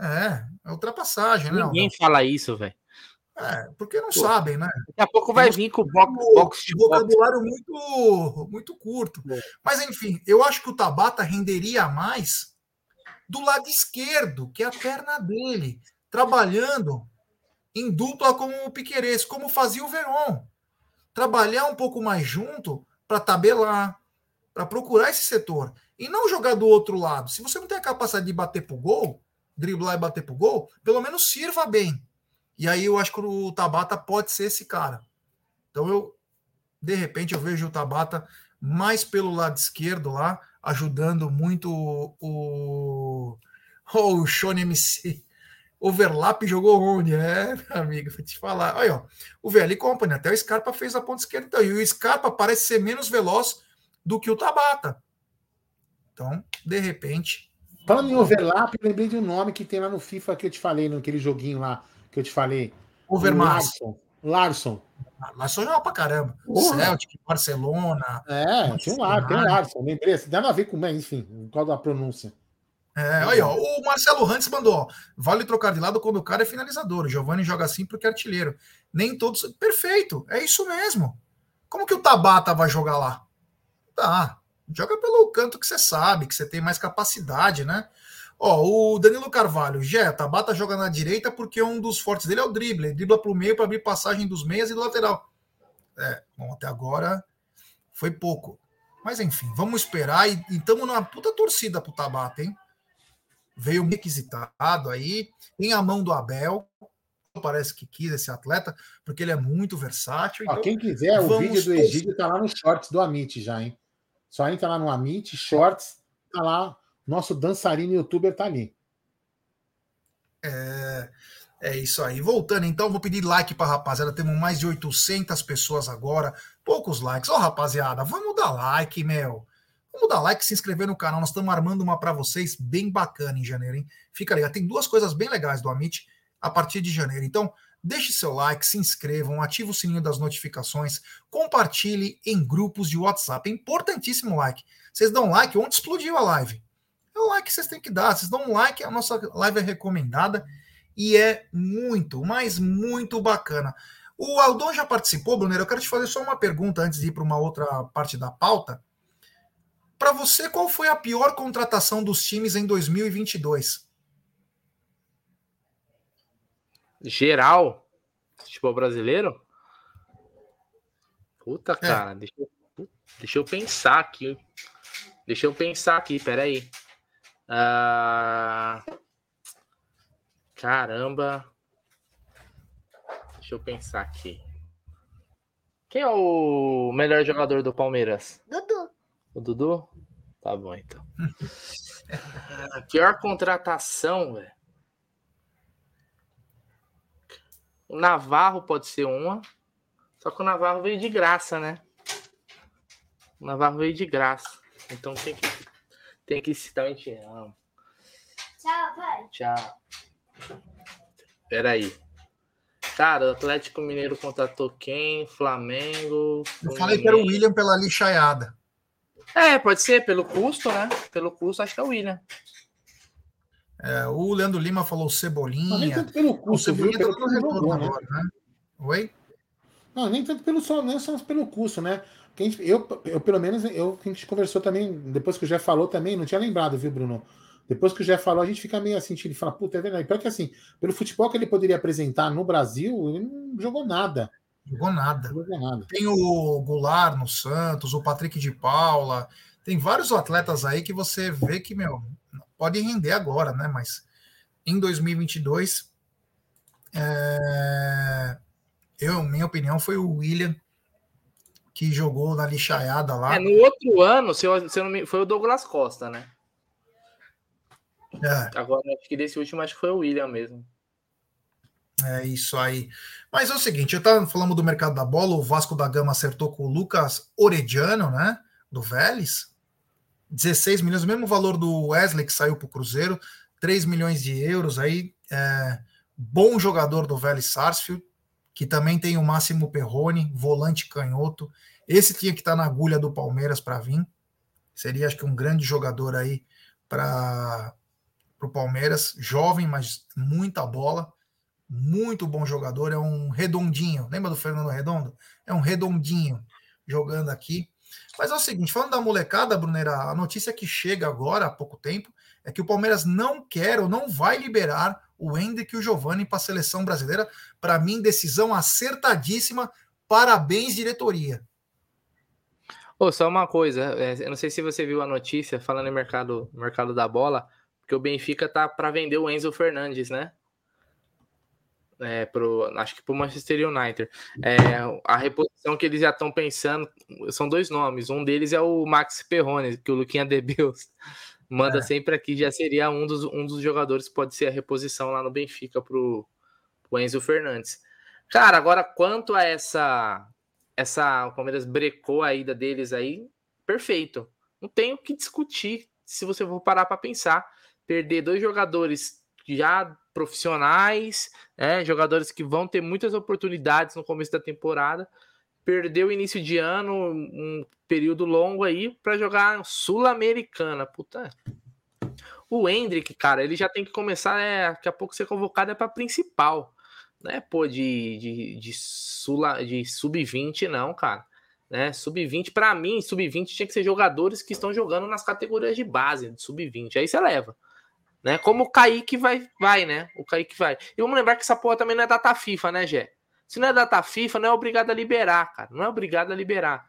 É, é ultrapassagem, né? Ninguém fala isso, velho. É, porque não Pô, sabem, né? Daqui a pouco vai vir com o box, box de vocabulário muito, muito curto. É. Mas, enfim, eu acho que o Tabata renderia mais do lado esquerdo, que é a perna dele, trabalhando em dupla com o Piqueires, como fazia o Veron. Trabalhar um pouco mais junto para tabelar, para procurar esse setor. E não jogar do outro lado. Se você não tem a capacidade de bater pro gol, driblar e bater pro gol, pelo menos sirva bem e aí eu acho que o Tabata pode ser esse cara. Então eu, de repente, eu vejo o Tabata mais pelo lado esquerdo lá, ajudando muito o, o, o Shone MC. Overlap jogou onde? É, meu amigo, vou te falar. Olha, ó, o VL Company, até o Scarpa fez a ponta esquerda. Então, e o Scarpa parece ser menos veloz do que o Tabata. Então, de repente. Falando em overlap, lembrei de um nome que tem lá no FIFA que eu te falei, naquele joguinho lá que eu te falei. Overmars. Larson. Larson. Larson joga pra caramba. Celtic, Barcelona. É, tem um Larson, tem um Larson. Lembrei, dá a ver com, enfim, por causa da pronúncia. É, aí, ó, o Marcelo Rantes mandou, ó, vale trocar de lado quando o cara é finalizador. O Giovanni joga assim porque é artilheiro. Nem todos. Perfeito, é isso mesmo. Como que o Tabata vai jogar lá? Tá. Joga pelo canto que você sabe, que você tem mais capacidade, né? Ó, o Danilo Carvalho, Jé, Tabata joga na direita porque um dos fortes dele é o drible. Ele dribla para o meio para abrir passagem dos meias e do lateral. É, bom, até agora foi pouco. Mas enfim, vamos esperar e estamos numa puta torcida pro Tabata, hein? Veio requisitado aí, tem a mão do Abel, parece que quis esse atleta, porque ele é muito versátil. Então, quem quiser, o vídeo do Egídio tá lá no shorts do Amit já, hein? Só entra lá no Amit, shorts, tá lá. Nosso dançarino youtuber tá ali. É, é isso aí. Voltando, então, vou pedir like para rapaziada. Temos mais de 800 pessoas agora. Poucos likes. Ó, oh, rapaziada, vamos dar like, meu. Vamos dar like, se inscrever no canal. Nós estamos armando uma para vocês bem bacana em janeiro, hein? Fica ligado. Tem duas coisas bem legais do Amit a partir de janeiro. Então, deixe seu like, se inscrevam, ative o sininho das notificações, compartilhe em grupos de WhatsApp. É importantíssimo like. Vocês dão like, onde explodiu a live? É o like que vocês têm que dar. Vocês dão um like, a nossa live é recomendada e é muito, mas muito bacana. O Aldon já participou, Brunero. Eu quero te fazer só uma pergunta antes de ir para uma outra parte da pauta. Para você, qual foi a pior contratação dos times em 2022? Geral? Futebol brasileiro? Puta, é. cara, é. deixa, deixa eu pensar aqui. Deixa eu pensar aqui, peraí. Ah, caramba. Deixa eu pensar aqui. Quem é o melhor jogador do Palmeiras? Dudu. O Dudu? Tá bom, então. A pior contratação, velho. O Navarro pode ser uma. Só que o Navarro veio de graça, né? O Navarro veio de graça. Então tem que tem que citar o te amo. Tchau, pai. Tchau. Peraí. Cara, o Atlético Mineiro contratou quem? Flamengo. Eu falei que era o William pela lixaiada. É, pode ser, pelo custo, né? Pelo custo, acho que é o William. É, o Leandro Lima falou Cebolinha. Não, nem tanto pelo custo, o Cebolinha viu? Tá pelo retorno né? agora, né? Oi? Não, nem tanto pelo só, não só pelo custo, né? Eu, eu, pelo menos, eu, a gente conversou também, depois que o Jeff falou também, não tinha lembrado, viu, Bruno? Depois que o Jeff falou, a gente fica meio assim, ele fala, puta, é verdade. Pior que assim, pelo futebol que ele poderia apresentar no Brasil, ele não jogou nada. Jogou nada. Jogou nada. Tem o Goulart no Santos, o Patrick de Paula, tem vários atletas aí que você vê que, meu, pode render agora, né? Mas em 2022, é... eu, minha opinião, foi o William que jogou na lixaiada lá. É, no outro ano, se eu, se eu não me, foi o Douglas Costa, né? É. Agora, acho que desse último, acho que foi o William mesmo. É isso aí. Mas é o seguinte, eu estava falando do mercado da bola, o Vasco da Gama acertou com o Lucas Orediano, né? Do Vélez. 16 milhões, o mesmo valor do Wesley que saiu para o Cruzeiro, 3 milhões de euros aí. É, bom jogador do Vélez Sarsfield que também tem o Máximo Perrone, volante canhoto. Esse tinha que estar tá na agulha do Palmeiras para vir. Seria, acho que, um grande jogador aí para o Palmeiras. Jovem, mas muita bola. Muito bom jogador. É um redondinho. Lembra do Fernando Redondo? É um redondinho jogando aqui. Mas é o seguinte, falando da molecada, Brunera, a notícia que chega agora, há pouco tempo, é que o Palmeiras não quer ou não vai liberar o Hendrick e o Giovanni para a seleção brasileira. Para mim, decisão acertadíssima. Parabéns, diretoria. Oh, só uma coisa, é, eu não sei se você viu a notícia falando em mercado, mercado da bola, porque o Benfica tá para vender o Enzo Fernandes, né? É, pro, acho que para o Manchester United. É, a reposição que eles já estão pensando são dois nomes. Um deles é o Max Perrone, que o Luquinha Debeus manda é. sempre aqui, já seria um dos, um dos jogadores que pode ser a reposição lá no Benfica pro, pro Enzo Fernandes. Cara, agora quanto a essa essa o Palmeiras brecou a ida deles aí, perfeito. Não tem o que discutir se você for parar para pensar. Perder dois jogadores já profissionais, né, jogadores que vão ter muitas oportunidades no começo da temporada, perdeu o início de ano, um período longo aí, para jogar Sul-Americana. Puta. O Hendrick, cara, ele já tem que começar, é, daqui a pouco ser convocado é para principal. Né, pô, de, de, de, de sub-20, não, cara. Né, sub-20, para mim, sub-20 tinha que ser jogadores que estão jogando nas categorias de base, de sub-20. Aí você leva. Né? Como o Kaique vai, vai, né? O Kaique vai. E vamos lembrar que essa porra também não é data FIFA, né, Gé? Se não é data FIFA, não é obrigado a liberar, cara. Não é obrigado a liberar.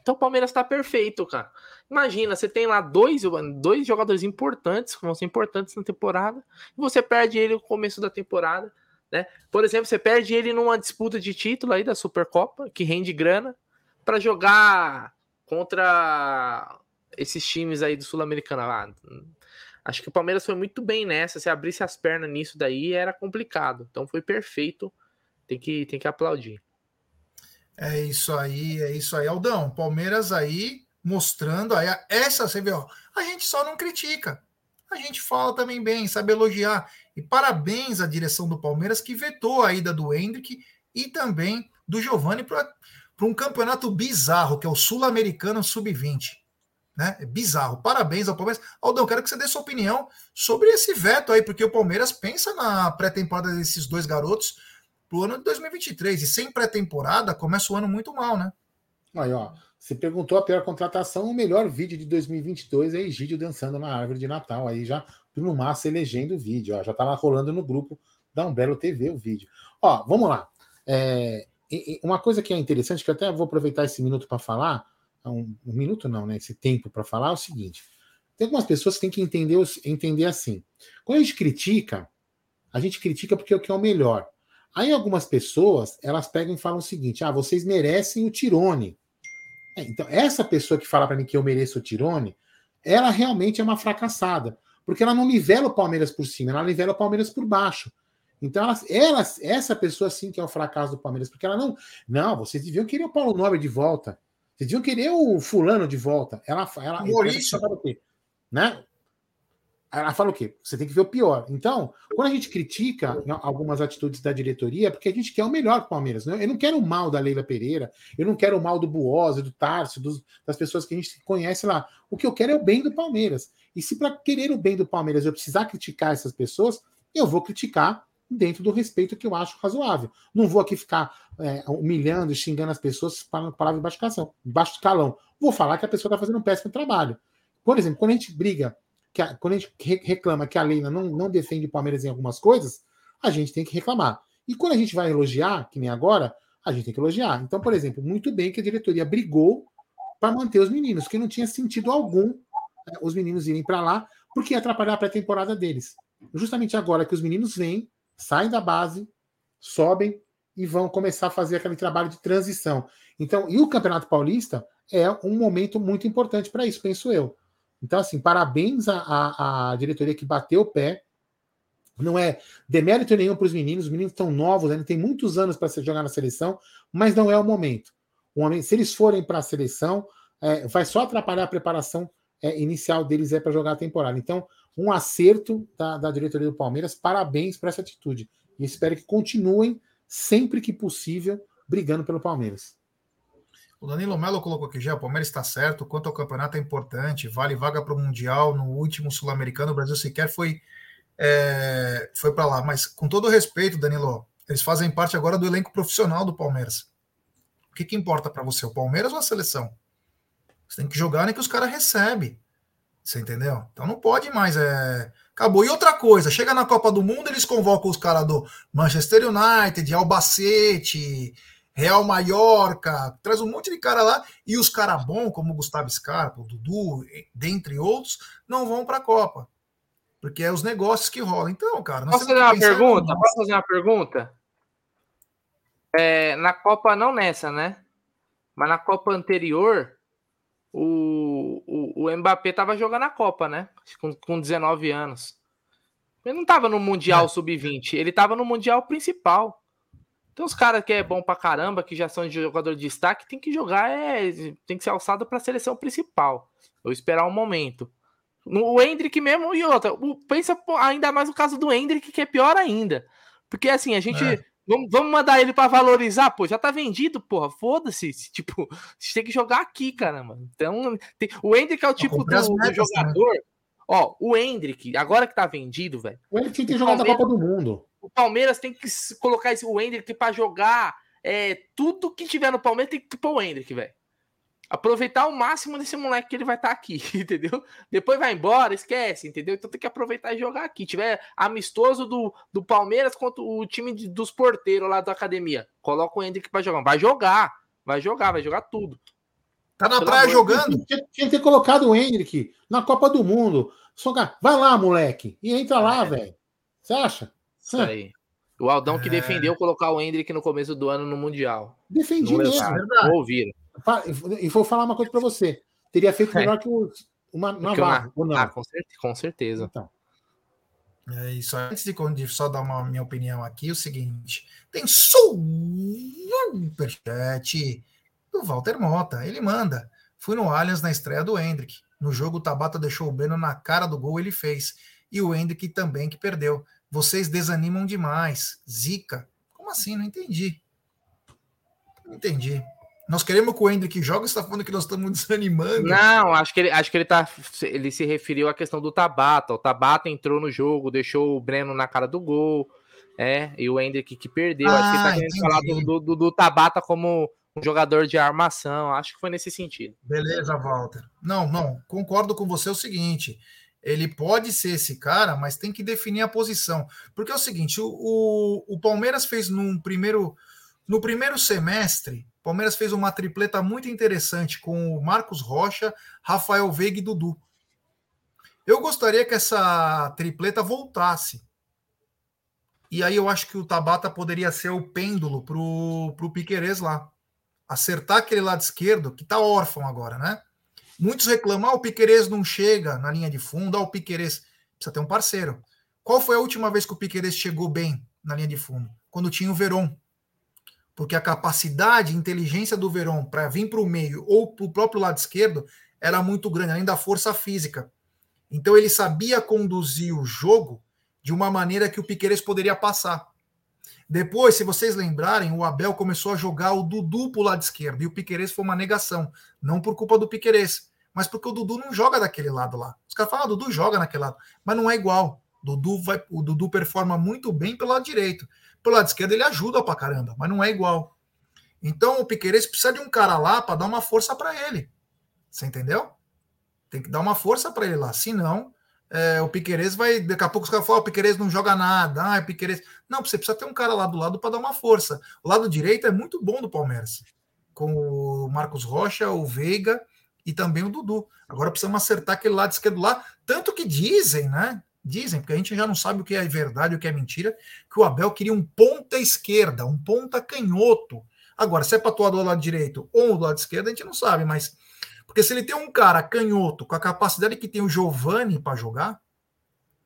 Então o Palmeiras tá perfeito, cara. Imagina, você tem lá dois, dois jogadores importantes, que vão ser importantes na temporada, e você perde ele no começo da temporada. Né? Por exemplo, você perde ele numa disputa de título aí da Supercopa, que rende grana, para jogar contra esses times aí do Sul-Americano. Ah, acho que o Palmeiras foi muito bem nessa. Se abrisse as pernas nisso daí, era complicado. Então foi perfeito. Tem que, tem que aplaudir. É isso aí, é isso aí. Aldão, Palmeiras aí mostrando aí essa, você vê, ó, a gente só não critica. A gente fala também bem, sabe elogiar. E parabéns à direção do Palmeiras que vetou a ida do Hendrick e também do Giovani para um campeonato bizarro, que é o Sul-Americano Sub-20. Né? É bizarro. Parabéns ao Palmeiras. Aldão, quero que você dê sua opinião sobre esse veto aí, porque o Palmeiras pensa na pré-temporada desses dois garotos para o ano de 2023. E sem pré-temporada, começa o ano muito mal, né? Aí, ó. Você perguntou a pior contratação, o melhor vídeo de 2022 é Egídio dançando na árvore de Natal. Aí já Bruno Massa elegendo o vídeo, ó, já estava rolando no grupo da Umbrella TV o vídeo. Ó, vamos lá. É, uma coisa que é interessante, que eu até vou aproveitar esse minuto para falar, um, um, minuto não, né? Esse tempo para falar é o seguinte: tem algumas pessoas que têm que entender, entender assim. Quando a gente critica, a gente critica porque é o que é o melhor. Aí algumas pessoas elas pegam e falam o seguinte: ah, vocês merecem o Tirone. É, então, essa pessoa que fala para mim que eu mereço o Tirone, ela realmente é uma fracassada. Porque ela não nivela o Palmeiras por cima, ela nivela o Palmeiras por baixo. Então, ela, ela, essa pessoa sim que é o fracasso do Palmeiras, porque ela não. Não, vocês deviam querer o Paulo Nobre de volta. Vocês deviam querer o fulano de volta. Ela, ela, Maurício. Ela, né? Ela fala o quê? Você tem que ver o pior. Então, quando a gente critica algumas atitudes da diretoria, é porque a gente quer o melhor para o Palmeiras. Né? Eu não quero o mal da Leila Pereira, eu não quero o mal do Buose, do Tarso, dos, das pessoas que a gente conhece lá. O que eu quero é o bem do Palmeiras. E se para querer o bem do Palmeiras eu precisar criticar essas pessoas, eu vou criticar dentro do respeito que eu acho razoável. Não vou aqui ficar é, humilhando, xingando as pessoas para palavra de baixo, escalão. Vou falar que a pessoa está fazendo um péssimo trabalho. Por exemplo, quando a gente briga que a, quando a gente reclama que a Leila não, não defende o Palmeiras em algumas coisas, a gente tem que reclamar. E quando a gente vai elogiar, que nem agora, a gente tem que elogiar. Então, por exemplo, muito bem que a diretoria brigou para manter os meninos, que não tinha sentido algum né, os meninos irem para lá, porque ia atrapalhar a pré-temporada deles. Justamente agora que os meninos vêm, saem da base, sobem e vão começar a fazer aquele trabalho de transição. Então, e o Campeonato Paulista é um momento muito importante para isso, penso eu. Então, assim, parabéns à, à, diretoria que bateu o pé. Não é demérito nenhum para os meninos, os meninos estão novos, ainda tem muitos anos para jogar na seleção, mas não é o momento. O se eles forem para a seleção, é, vai só atrapalhar a preparação é, inicial deles é para jogar a temporada. Então, um acerto da, da diretoria do Palmeiras, parabéns por essa atitude. E espero que continuem, sempre que possível, brigando pelo Palmeiras. O Danilo Melo colocou aqui já, o Palmeiras está certo, quanto ao campeonato é importante, vale vaga para o Mundial, no último Sul-Americano, o Brasil sequer foi, é, foi para lá. Mas com todo respeito, Danilo, eles fazem parte agora do elenco profissional do Palmeiras. O que, que importa para você, o Palmeiras ou a seleção? Você tem que jogar nem que os caras recebem. Você entendeu? Então não pode mais. É... Acabou. E outra coisa, chega na Copa do Mundo, eles convocam os caras do Manchester United, Albacete, Real Mallorca, traz um monte de cara lá, e os caras bons, como o Gustavo Scarpa, o Dudu, dentre outros, não vão para a Copa. Porque é os negócios que rolam. Então, cara. Posso fazer uma pergunta? Posso fazer uma pergunta? É, na Copa, não nessa, né? Mas na Copa anterior, o, o, o Mbappé tava jogando a Copa, né? Com, com 19 anos. Ele não tava no Mundial é. Sub-20, ele tava no Mundial principal. Tem uns caras que é bom pra caramba, que já são de jogador de destaque, tem que jogar, é, tem que ser alçado pra seleção principal. Ou esperar um momento. O Hendrick mesmo e outra. Pensa ainda mais no caso do Hendrick, que é pior ainda. Porque assim, a gente. É. Vamos, vamos mandar ele para valorizar, pô, já tá vendido, porra, foda-se. Tipo, você tem que jogar aqui, caramba. Então, tem, o Hendrick é o tipo do, do, né? jogador. Né? Ó, o Hendrick, agora que tá vendido, velho. O Hendrick tem que jogar na Copa do Mundo. O Palmeiras tem que colocar esse, o Hendrick para jogar é, tudo que tiver no Palmeiras tem que pôr o Hendrick, velho. Aproveitar o máximo desse moleque que ele vai estar tá aqui, entendeu? Depois vai embora, esquece, entendeu? Então tem que aproveitar e jogar aqui. Tiver amistoso do, do Palmeiras contra o time de, dos porteiros lá da academia. Coloca o Hendrick para jogar. Vai jogar, vai jogar, vai jogar tudo. Tá na Pelo praia jogando? Tinha, tinha, que ter colocado o Hendrick na Copa do Mundo. Vai lá, moleque. E entra lá, é. velho. Você acha? Isso aí. O Aldão que é... defendeu colocar o Hendrick no começo do ano no Mundial. Defendi não mesmo. Não ouviram. E vou falar uma coisa para você. Teria feito é. melhor que o uma Navarro, ou não? Ah, com certeza. Com certeza. Então. É isso. Antes de só dar uma minha opinião aqui, o seguinte: tem superchat do Walter Mota. Ele manda. Fui no Allianz na estreia do Hendrick. No jogo, o Tabata deixou o Beno na cara do gol, ele fez. E o Hendrick também, que perdeu. Vocês desanimam demais. Zica. Como assim? Não entendi. Não entendi. Nós queremos que o Hendrick jogue, você está falando que nós estamos desanimando. Não, acho que ele, acho que ele tá. Ele se referiu à questão do Tabata. O Tabata entrou no jogo, deixou o Breno na cara do gol. É, e o Hendrick que perdeu. Ah, acho que ele tá ah, querendo falar do, do, do, Tabata como um jogador de armação. Acho que foi nesse sentido. Beleza, Walter. Não, não, concordo com você é o seguinte. Ele pode ser esse cara, mas tem que definir a posição. Porque é o seguinte: o, o, o Palmeiras fez num primeiro. No primeiro semestre, Palmeiras fez uma tripleta muito interessante com o Marcos Rocha, Rafael Veiga e Dudu. Eu gostaria que essa tripleta voltasse. E aí eu acho que o Tabata poderia ser o pêndulo pro, pro Piquerez lá. Acertar aquele lado esquerdo, que tá órfão agora, né? Muitos reclamam, ah, o Piquerez não chega na linha de fundo, ah, o Piquerez precisa ter um parceiro. Qual foi a última vez que o Piquerez chegou bem na linha de fundo? Quando tinha o Veron porque a capacidade inteligência do Verón para vir para o meio ou para o próprio lado esquerdo era muito grande, além da força física. Então ele sabia conduzir o jogo de uma maneira que o Piqueires poderia passar. Depois, se vocês lembrarem, o Abel começou a jogar o Dudu para o lado esquerdo e o Piqueires foi uma negação. Não por culpa do Piqueires, mas porque o Dudu não joga daquele lado lá. Os caras falam, ah, Dudu joga naquele lado, mas não é igual. Dudu vai, o Dudu performa muito bem pelo lado direito. Pelo lado esquerdo ele ajuda pra caramba, mas não é igual. Então o Piqueires precisa de um cara lá para dar uma força para ele. Você entendeu? Tem que dar uma força para ele lá. Senão, é, o Piqueires vai. Daqui a pouco os caras falam: o Piqueires não joga nada. Ah, é Piqueires. Não, você precisa ter um cara lá do lado para dar uma força. O lado direito é muito bom do Palmeiras. Com o Marcos Rocha, o Veiga e também o Dudu. Agora precisamos acertar aquele lado esquerdo lá. Tanto que dizem, né? Dizem, porque a gente já não sabe o que é verdade o que é mentira, que o Abel queria um ponta esquerda, um ponta canhoto. Agora, se é para atuar do lado direito ou do lado esquerdo, a gente não sabe, mas. Porque se ele tem um cara canhoto com a capacidade que tem o Giovani para jogar,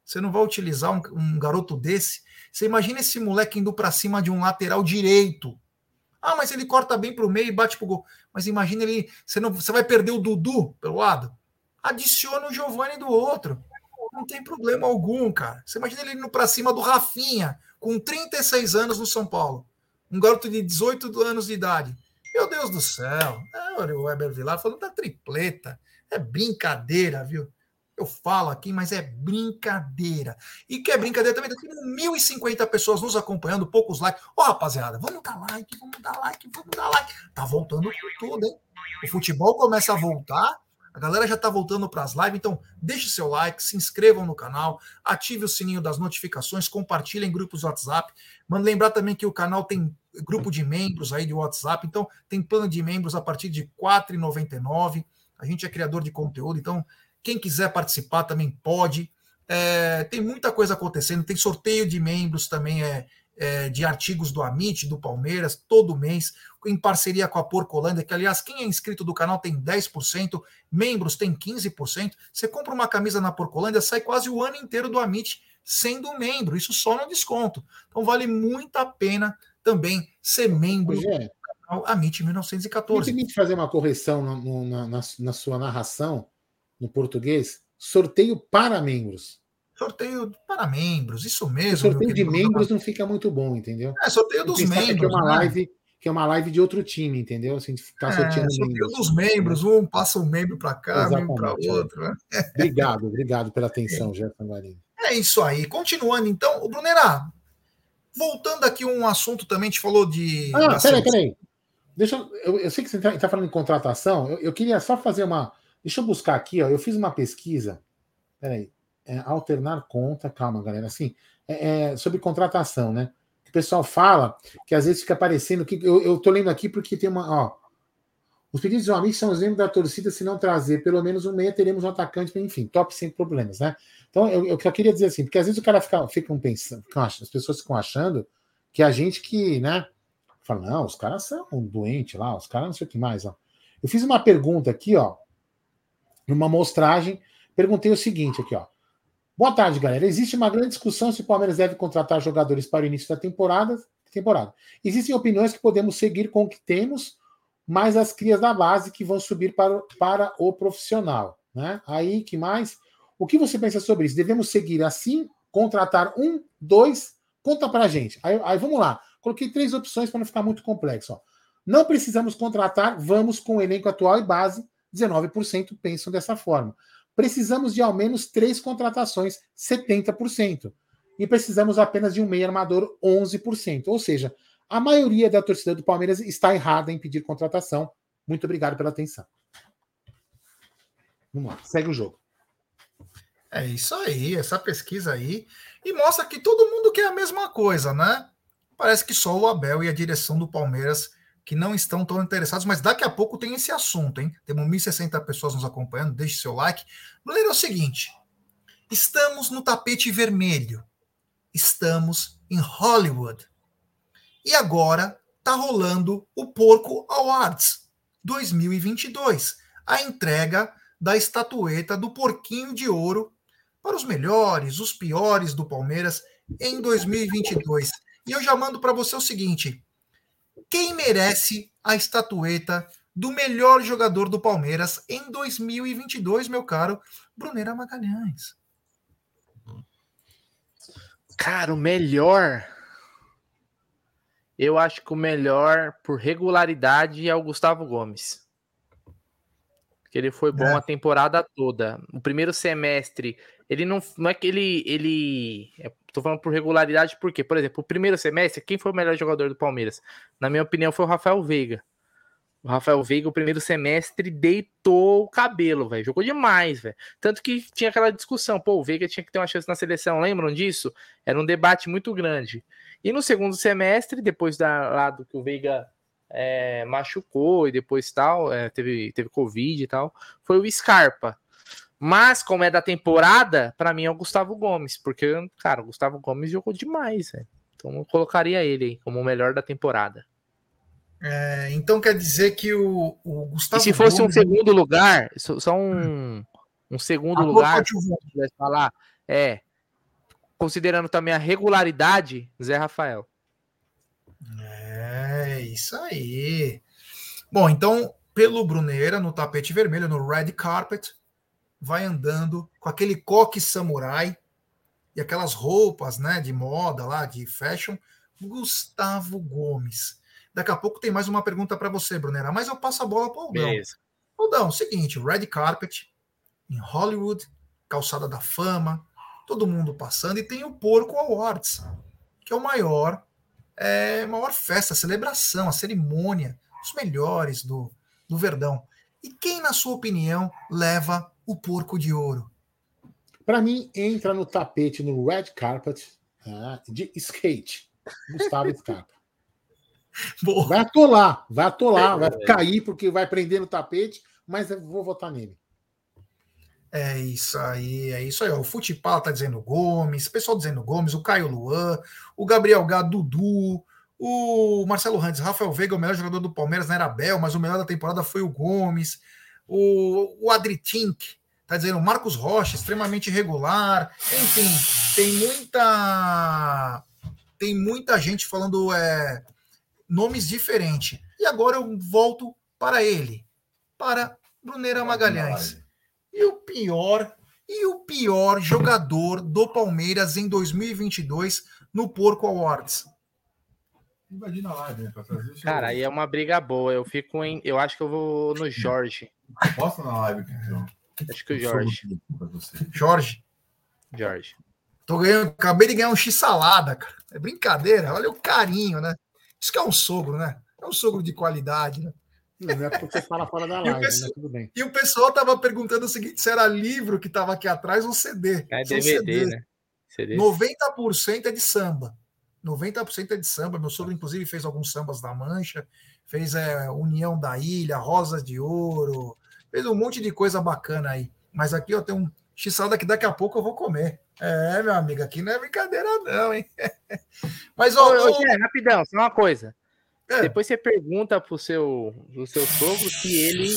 você não vai utilizar um, um, garoto desse. Você imagina esse moleque indo para cima de um lateral direito. Ah, mas ele corta bem para o meio e bate pro gol. Mas imagina ele. Você, não, você vai perder o Dudu pelo lado? Adiciona o Giovani do outro. Não tem problema algum, cara. Você imagina ele indo para cima do Rafinha, com 36 anos no São Paulo. Um garoto de 18 anos de idade. Meu Deus do céu. É, o Weber Vilar falando da tripleta. É brincadeira, viu? Eu falo aqui, mas é brincadeira. E que é brincadeira também, tem 1.050 pessoas nos acompanhando, poucos likes. Ó, oh, rapaziada, vamos dar like, vamos dar like, vamos dar like. Tá voltando tudo, hein? O futebol começa a voltar a galera já está voltando para as lives, então deixe seu like, se inscrevam no canal, ative o sininho das notificações, compartilhem em grupos WhatsApp. Mano, lembrar também que o canal tem grupo de membros aí de WhatsApp, então tem plano de membros a partir de R$ 4,99. A gente é criador de conteúdo, então quem quiser participar também pode. É, tem muita coisa acontecendo, tem sorteio de membros também, é, é, de artigos do Amit, do Palmeiras, todo mês, em parceria com a Porcolândia, que, aliás, quem é inscrito do canal tem 10%, membros tem 15%. Você compra uma camisa na Porcolândia, sai quase o ano inteiro do Amit sendo membro, isso só no desconto. Então vale muito a pena também ser membro é. do canal Amit 1914. Permite fazer uma correção no, na, na, na sua narração, no português? Sorteio para membros. Sorteio para membros, isso mesmo. O sorteio de membros não fica muito bom, entendeu? É, sorteio dos membros. Que é uma né? live que é uma live de outro time, entendeu? Assim, ficar é, sorteando sorteio membros. dos membros, um passa um membro para cá, um membro para é. outro. Né? Obrigado, obrigado pela atenção, é. Jefferson Guarini. É isso aí. Continuando, então, o Brunera, voltando aqui um assunto também, a gente falou de. Ah, peraí, peraí. Deixa eu, eu, eu sei que você está tá falando em contratação, eu, eu, queria só fazer uma. Deixa eu buscar aqui, ó. Eu fiz uma pesquisa. Peraí é, alternar conta, calma, galera, assim, é, é, sobre contratação, né? O pessoal fala que às vezes fica aparecendo que eu, eu tô lendo aqui porque tem uma, ó, os pedidos do amigo são os membros da torcida, se não trazer pelo menos um meia, teremos um atacante, enfim, top sem problemas, né? Então, eu, eu só queria dizer assim, porque às vezes o cara fica, fica pensando, as pessoas ficam achando que a gente que, né, fala, não, os caras são doentes lá, os caras não sei o que mais, ó. Eu fiz uma pergunta aqui, ó, numa amostragem, perguntei o seguinte aqui, ó. Boa tarde, galera. Existe uma grande discussão se o Palmeiras deve contratar jogadores para o início da temporada. temporada. Existem opiniões que podemos seguir com o que temos, mas as crias da base que vão subir para, para o profissional. Né? Aí, que mais? O que você pensa sobre isso? Devemos seguir assim, contratar um, dois? Conta para a gente. Aí, aí, vamos lá. Coloquei três opções para não ficar muito complexo. Ó. Não precisamos contratar, vamos com o elenco atual e base. 19% pensam dessa forma. Precisamos de ao menos três contratações, 70%. E precisamos apenas de um meio armador, 11%. Ou seja, a maioria da torcida do Palmeiras está errada em pedir contratação. Muito obrigado pela atenção. Vamos lá, segue o jogo. É isso aí, essa pesquisa aí. E mostra que todo mundo quer a mesma coisa, né? Parece que só o Abel e a direção do Palmeiras que não estão tão interessados, mas daqui a pouco tem esse assunto, hein? Temos 1.060 pessoas nos acompanhando, deixe seu like. Brunero, é o seguinte: estamos no tapete vermelho, estamos em Hollywood. E agora tá rolando o Porco Awards 2022, a entrega da estatueta do Porquinho de Ouro para os melhores, os piores do Palmeiras em 2022. E eu já mando para você o seguinte: quem merece a estatueta do melhor jogador do Palmeiras em 2022, meu caro Brunera Magalhães? Cara, o melhor. Eu acho que o melhor, por regularidade, é o Gustavo Gomes. Que ele foi bom é. a temporada toda. O primeiro semestre ele não, não é que ele. ele é, tô falando por regularidade, porque, por exemplo, o primeiro semestre, quem foi o melhor jogador do Palmeiras? Na minha opinião, foi o Rafael Veiga. O Rafael Veiga, o primeiro semestre, deitou o cabelo, velho. Jogou demais, velho. Tanto que tinha aquela discussão, pô, o Veiga tinha que ter uma chance na seleção, lembram disso? Era um debate muito grande. E no segundo semestre, depois da, lá do que o Veiga é, machucou e depois tal, é, teve, teve Covid e tal, foi o Scarpa. Mas, como é da temporada, para mim é o Gustavo Gomes, porque, cara, o Gustavo Gomes jogou demais, velho. Então eu colocaria ele aí como o melhor da temporada. É, então quer dizer que o, o Gustavo. E se fosse Gomes... um segundo lugar, só um, um segundo a lugar, se falar, é, considerando também a regularidade, Zé Rafael. É, isso aí. Bom, então, pelo Bruneira, no tapete vermelho, no red carpet, vai andando com aquele coque samurai e aquelas roupas, né, de moda lá, de fashion, Gustavo Gomes. Daqui a pouco tem mais uma pergunta para você, Brunera, mas eu passo a bola para o Aldão. Beleza. Aldão, seguinte, red carpet em Hollywood, calçada da fama, todo mundo passando e tem o Porco Awards, que é o maior é, maior festa, celebração, a cerimônia, os melhores do, do Verdão. E quem, na sua opinião, leva o porco de ouro? Para mim, entra no tapete, no red carpet uh, de skate. Gustavo Scarpa. Boa. Vai atolar, vai atolar, vai cair porque vai prender no tapete, mas eu vou votar nele. É isso aí, é isso aí. O Futipal tá dizendo Gomes, o pessoal dizendo Gomes, o Caio Luan, o Gabriel Gado, Dudu, o Marcelo Randes, Rafael Veiga, o melhor jogador do Palmeiras não era Bel, mas o melhor da temporada foi o Gomes. O, o Adri Tink, Tá dizendo Marcos Rocha, extremamente irregular. Enfim, tem muita. Tem muita gente falando é, nomes diferentes. E agora eu volto para ele, para Bruneira Magalhães. E o pior, e o pior jogador do Palmeiras em 2022 no Porco Awards. Invadir na live, né? Cara, aí é uma briga boa. Eu fico em. Eu acho que eu vou no Jorge. Posta na live, então. Acho que o Jorge. Jorge. Jorge. Tô ganhando, acabei de ganhar um x-salada, cara. É brincadeira, olha o carinho, né? Isso que é um sogro, né? É um sogro de qualidade, né? Não é porque você fala fora da live, pessoal, né? Tudo bem. E o pessoal tava perguntando o seguinte: se era livro que tava aqui atrás ou CD. É DVD, CD. né? CD. 90% é de samba. 90% é de samba. Meu sogro, inclusive, fez alguns sambas da Mancha, fez é, União da Ilha, Rosas de Ouro, Fez um monte de coisa bacana aí. Mas aqui eu tenho um x que daqui a pouco eu vou comer. É, meu amigo, aqui não é brincadeira, não, hein? Mas, Ô, ó, ô, ô, Gé, rapidão, só uma coisa. É. Depois você pergunta pro seu, pro seu sogro se ele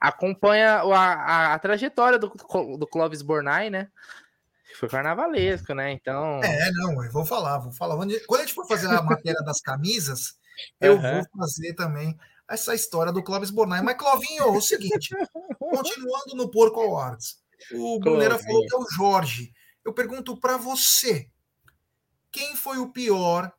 acompanha a, a, a trajetória do, do Clóvis Bornai, né? Foi carnavalesco, né? Então. É, não, eu vou falar, vou falar. Quando a gente for fazer a matéria das camisas, eu Aham. vou fazer também essa história do Clóvis Bornai. Mas, Clovinho, é o seguinte, continuando no Porco Awards, o Bruneira Clovinho. falou que é o Jorge. Eu pergunto para você, quem foi o pior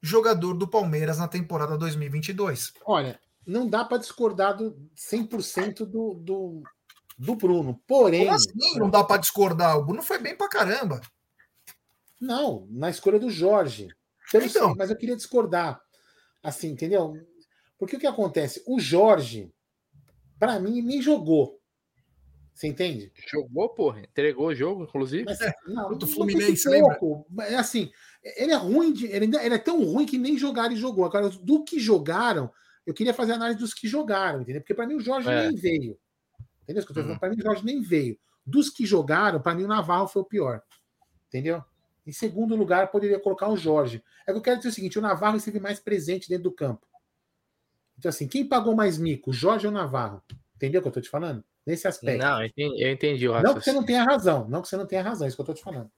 jogador do Palmeiras na temporada 2022? Olha, não dá para discordar do 100% do, do, do Bruno. Porém, Como assim? Não dá para discordar. O Bruno foi bem pra caramba. não, na escolha do Jorge. Então. mas eu queria discordar. Assim, entendeu? Porque o que acontece? O Jorge, para mim, nem jogou. Você entende? Jogou, porra. Entregou o jogo, inclusive. Mas, não, o não Fluminense, foi pouco. É assim, ele é ruim, de, ele, ainda- ele é tão ruim que nem jogaram e jogou. Agora, do que jogaram, eu queria fazer análise dos que jogaram, entendeu? Porque para mim o Jorge É. nem veio. Entendeu? Uhum. Para mim o Jorge nem veio. Dos que jogaram, para mim o Navarro foi o pior. Entendeu? Em segundo lugar, poderia colocar o Jorge. É que eu quero dizer o seguinte: o Navarro esteve mais presente dentro do campo. Então, assim, quem pagou mais mico, Jorge ou Navarro? Entendeu o que eu tô te falando? Nesse aspecto. Não, eu entendi, eu entendi o Não que você não tenha razão, não que você não tenha razão, é isso que eu tô te falando.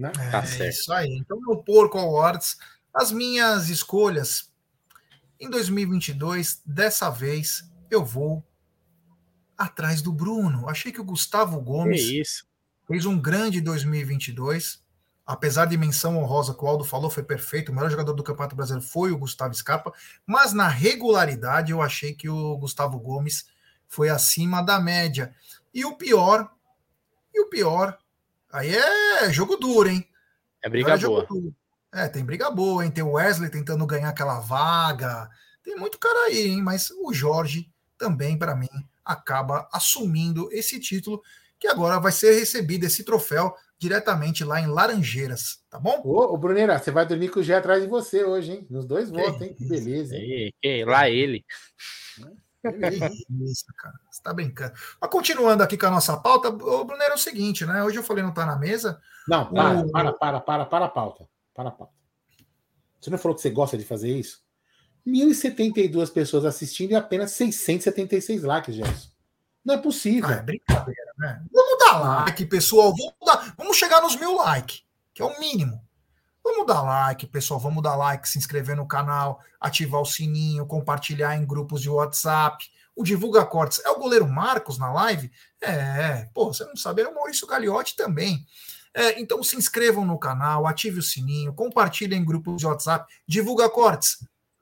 Né? É Tá certo. isso aí. Então, no Porco Awards, as minhas escolhas em 2022, dessa vez, eu vou atrás do Bruno. Achei que o Gustavo Gomes fez um grande 2022. Apesar de menção honrosa que o Aldo falou, foi perfeito. O melhor jogador do Campeonato Brasileiro foi o Gustavo Scarpa. Mas na regularidade, eu achei que o Gustavo Gomes foi acima da média. E o pior, e o pior, aí é jogo duro, hein? É briga é jogo boa. É, tem briga boa, hein? Tem o Wesley tentando ganhar aquela vaga. Tem muito cara aí, hein? Mas o Jorge também, para mim, acaba assumindo esse título, que agora vai ser recebido esse troféu diretamente lá em Laranjeiras, tá bom? Ô, ô Bruneira, você vai dormir com o Gé atrás de você hoje, hein? Nos dois votos, hein? Que beleza, hein? Ei, ei, lá ele. Isso, cara. Você tá brincando. Mas continuando aqui com a nossa pauta, o Brunero é o seguinte, né? Hoje eu falei não tá na mesa. Não, para, O- para, para, para, para a pauta. Para a pauta. Você não falou que você gosta de fazer isso? 1.072 pessoas assistindo e apenas 676 likes, Gerson. Não é possível. Ah, é brincadeira, né? Vamos dar like, pessoal. Vamos, dar- vamos chegar nos mil likes, que é o mínimo. Vamos dar like, pessoal. Vamos dar like, se inscrever no canal, ativar o sininho, compartilhar em grupos de WhatsApp. O Divulga Cortes é o goleiro Marcos na live? É, pô, você não sabe, é o Maurício Gagliotti também. É, então se inscrevam no canal, ative o sininho, compartilhem em grupos de WhatsApp, divulga cortes.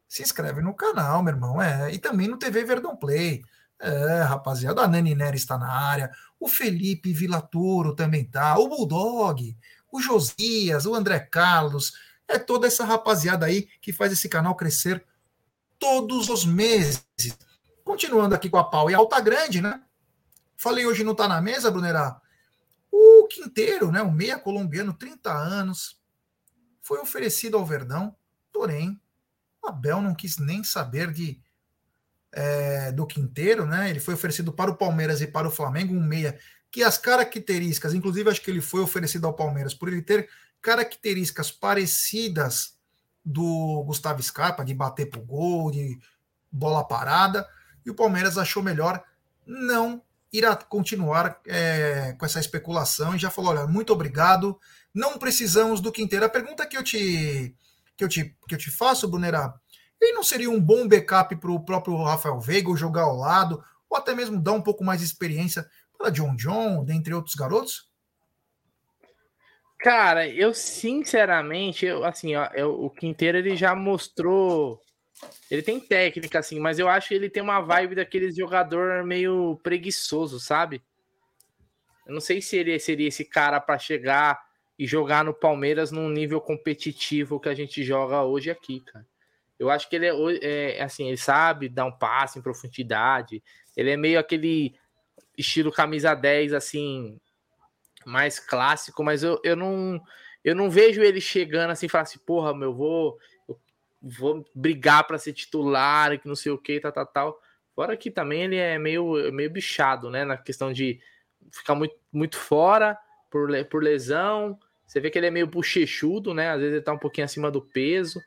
Se inscreve no canal, meu irmão. É, e também no TV Verdão Play. É, rapaziada, a Nani Nera está na área, o Felipe Villatoro também tá, o Bulldog, o Josias, o André Carlos, é toda essa rapaziada aí que faz esse canal crescer todos os meses. Continuando aqui com a pau e alta grande, né? Falei hoje não tá na mesa, Brunerá. O Quinteiro, né, o meia colombiano, 30 anos, foi oferecido ao Verdão, porém, Abel não quis nem saber de é, do Quinteiro, né? Ele foi oferecido para o Palmeiras e para o Flamengo, um meia que as características, inclusive acho que ele foi oferecido ao Palmeiras por ele ter características parecidas do Gustavo Scarpa, de bater pro gol, de bola parada, e o Palmeiras achou melhor não ir a continuar é, com essa especulação e já falou: olha, muito obrigado, não precisamos do Quinteiro. A pergunta que eu te, que eu te, que eu te faço, Brunerá, ele não seria um bom backup para o próprio Rafael Veiga, jogar ao lado, ou até mesmo dar um pouco mais de experiência para John John, dentre outros garotos? Cara, eu sinceramente, eu, assim, ó, eu- o Quinteiro ele já mostrou. Ele tem técnica, assim, mas eu acho que ele tem uma vibe daqueles jogador meio preguiçoso, sabe? Eu não sei se ele seria esse cara para chegar e jogar no Palmeiras num nível competitivo que a gente joga hoje aqui, cara. Eu acho que ele é, é, assim, ele sabe dar um passe em profundidade. Ele é meio aquele estilo camisa 10, assim, mais clássico, mas eu, eu não eu não vejo ele chegando assim falar assim, porra, meu, vou vou brigar para ser titular, e que não sei o que, tal, tal, tal. Fora que também ele é meio meio bichado, né, na questão de ficar muito muito fora por, por lesão. Você vê que ele é meio bochechudo, né? Às vezes ele tá um pouquinho acima do peso.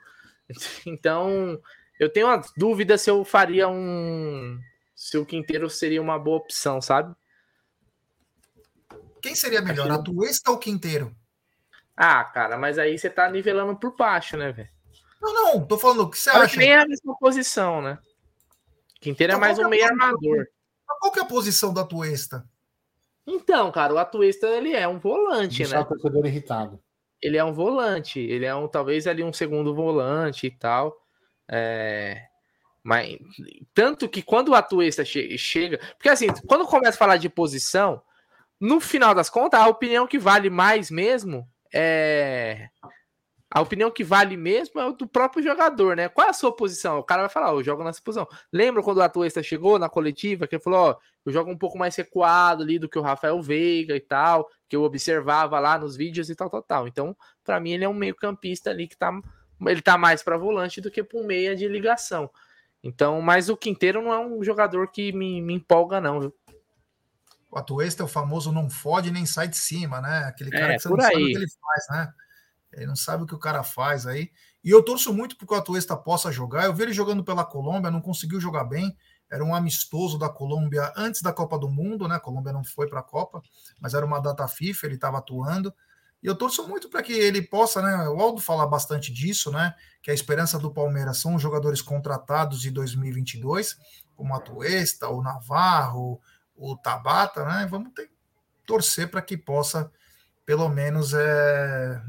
Então, eu tenho uma dúvida se eu faria um. Se o Quinteiro seria uma boa opção, sabe? Quem seria melhor, a Tuesta ou o Quinteiro? Ah, cara, mas aí você tá nivelando por baixo, né, velho? Não, não, tô falando o que você Acho acha. que nem é a mesma posição, né? Quinteiro é Então, mais qual um é meio armador. Qual que é a posição da Tuesta? Então, cara, o Atuesta ele é um volante, Deixar né? o torcedor irritado. Ele é um volante, ele é um talvez ali um segundo volante e tal. É, Mas tanto que quando o Atuesta che- chega, porque assim, quando começa a falar de posição, no final das contas, a opinião que vale mais mesmo é a opinião que vale mesmo é o do próprio jogador, né? Qual é a sua posição? O cara vai falar, ó, eu jogo nessa posição. Lembra quando o Atuesta chegou na coletiva, que ele falou, ó, eu jogo um pouco mais recuado ali do que o Rafael Veiga e tal, que eu observava lá nos vídeos e tal, tal, tal. Então, pra mim, ele é um meio-campista ali que tá. Ele tá mais pra volante do que pra um meia de ligação. Então, mas o Quinteiro não é um jogador que me, me empolga, não, viu? O Atuesta é o famoso não fode nem sai de cima, né? Aquele cara É, que você por não sabe aí. o que ele faz, né? Ele não sabe o que o cara faz aí. E eu torço muito porque o Atuesta possa jogar. Eu vi ele jogando pela Colômbia, não conseguiu jogar bem. Era um amistoso da Colômbia antes da Copa do Mundo, né? A Colômbia não foi para a Copa, mas era uma data FIFA, ele estava atuando. E eu torço muito para que ele possa, né? O Aldo fala bastante disso, né? Que a esperança do Palmeiras são os jogadores contratados de 2022, como o Atuesta, o Navarro, o Tabata, né? Vamos ter, torcer para que possa, pelo menos, é,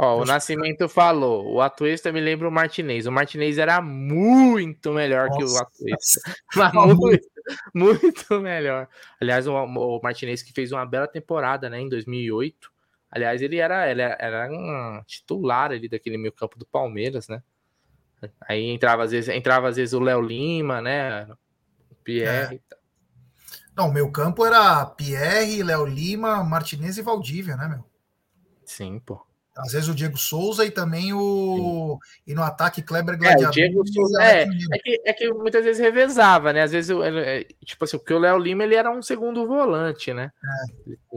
Ó, o Acho- Nascimento falou, o Atuesta me lembra o Martinez. O Martinez era muito melhor que o Nossa. Atuesta. Muito, muito melhor. Aliás, o, o Martinez que fez uma bela temporada, né, em 2008. Aliás, ele era, ele era, um titular ali daquele meio campo do Palmeiras, né? Aí entrava às vezes, entrava às vezes o Léo Lima, né? O Pierre. tal. Não, meu campo era Pierre, Léo Lima, Martinez e Valdívia, né, meu? Sim, pô. Às vezes o Diego Souza e também o. E no ataque Kleber É, Gladiador. o Diego Souza, é, é que, é que muitas vezes revezava, né? Às vezes, eu- é, tipo assim, porque o Léo Lima ele era um segundo volante, né?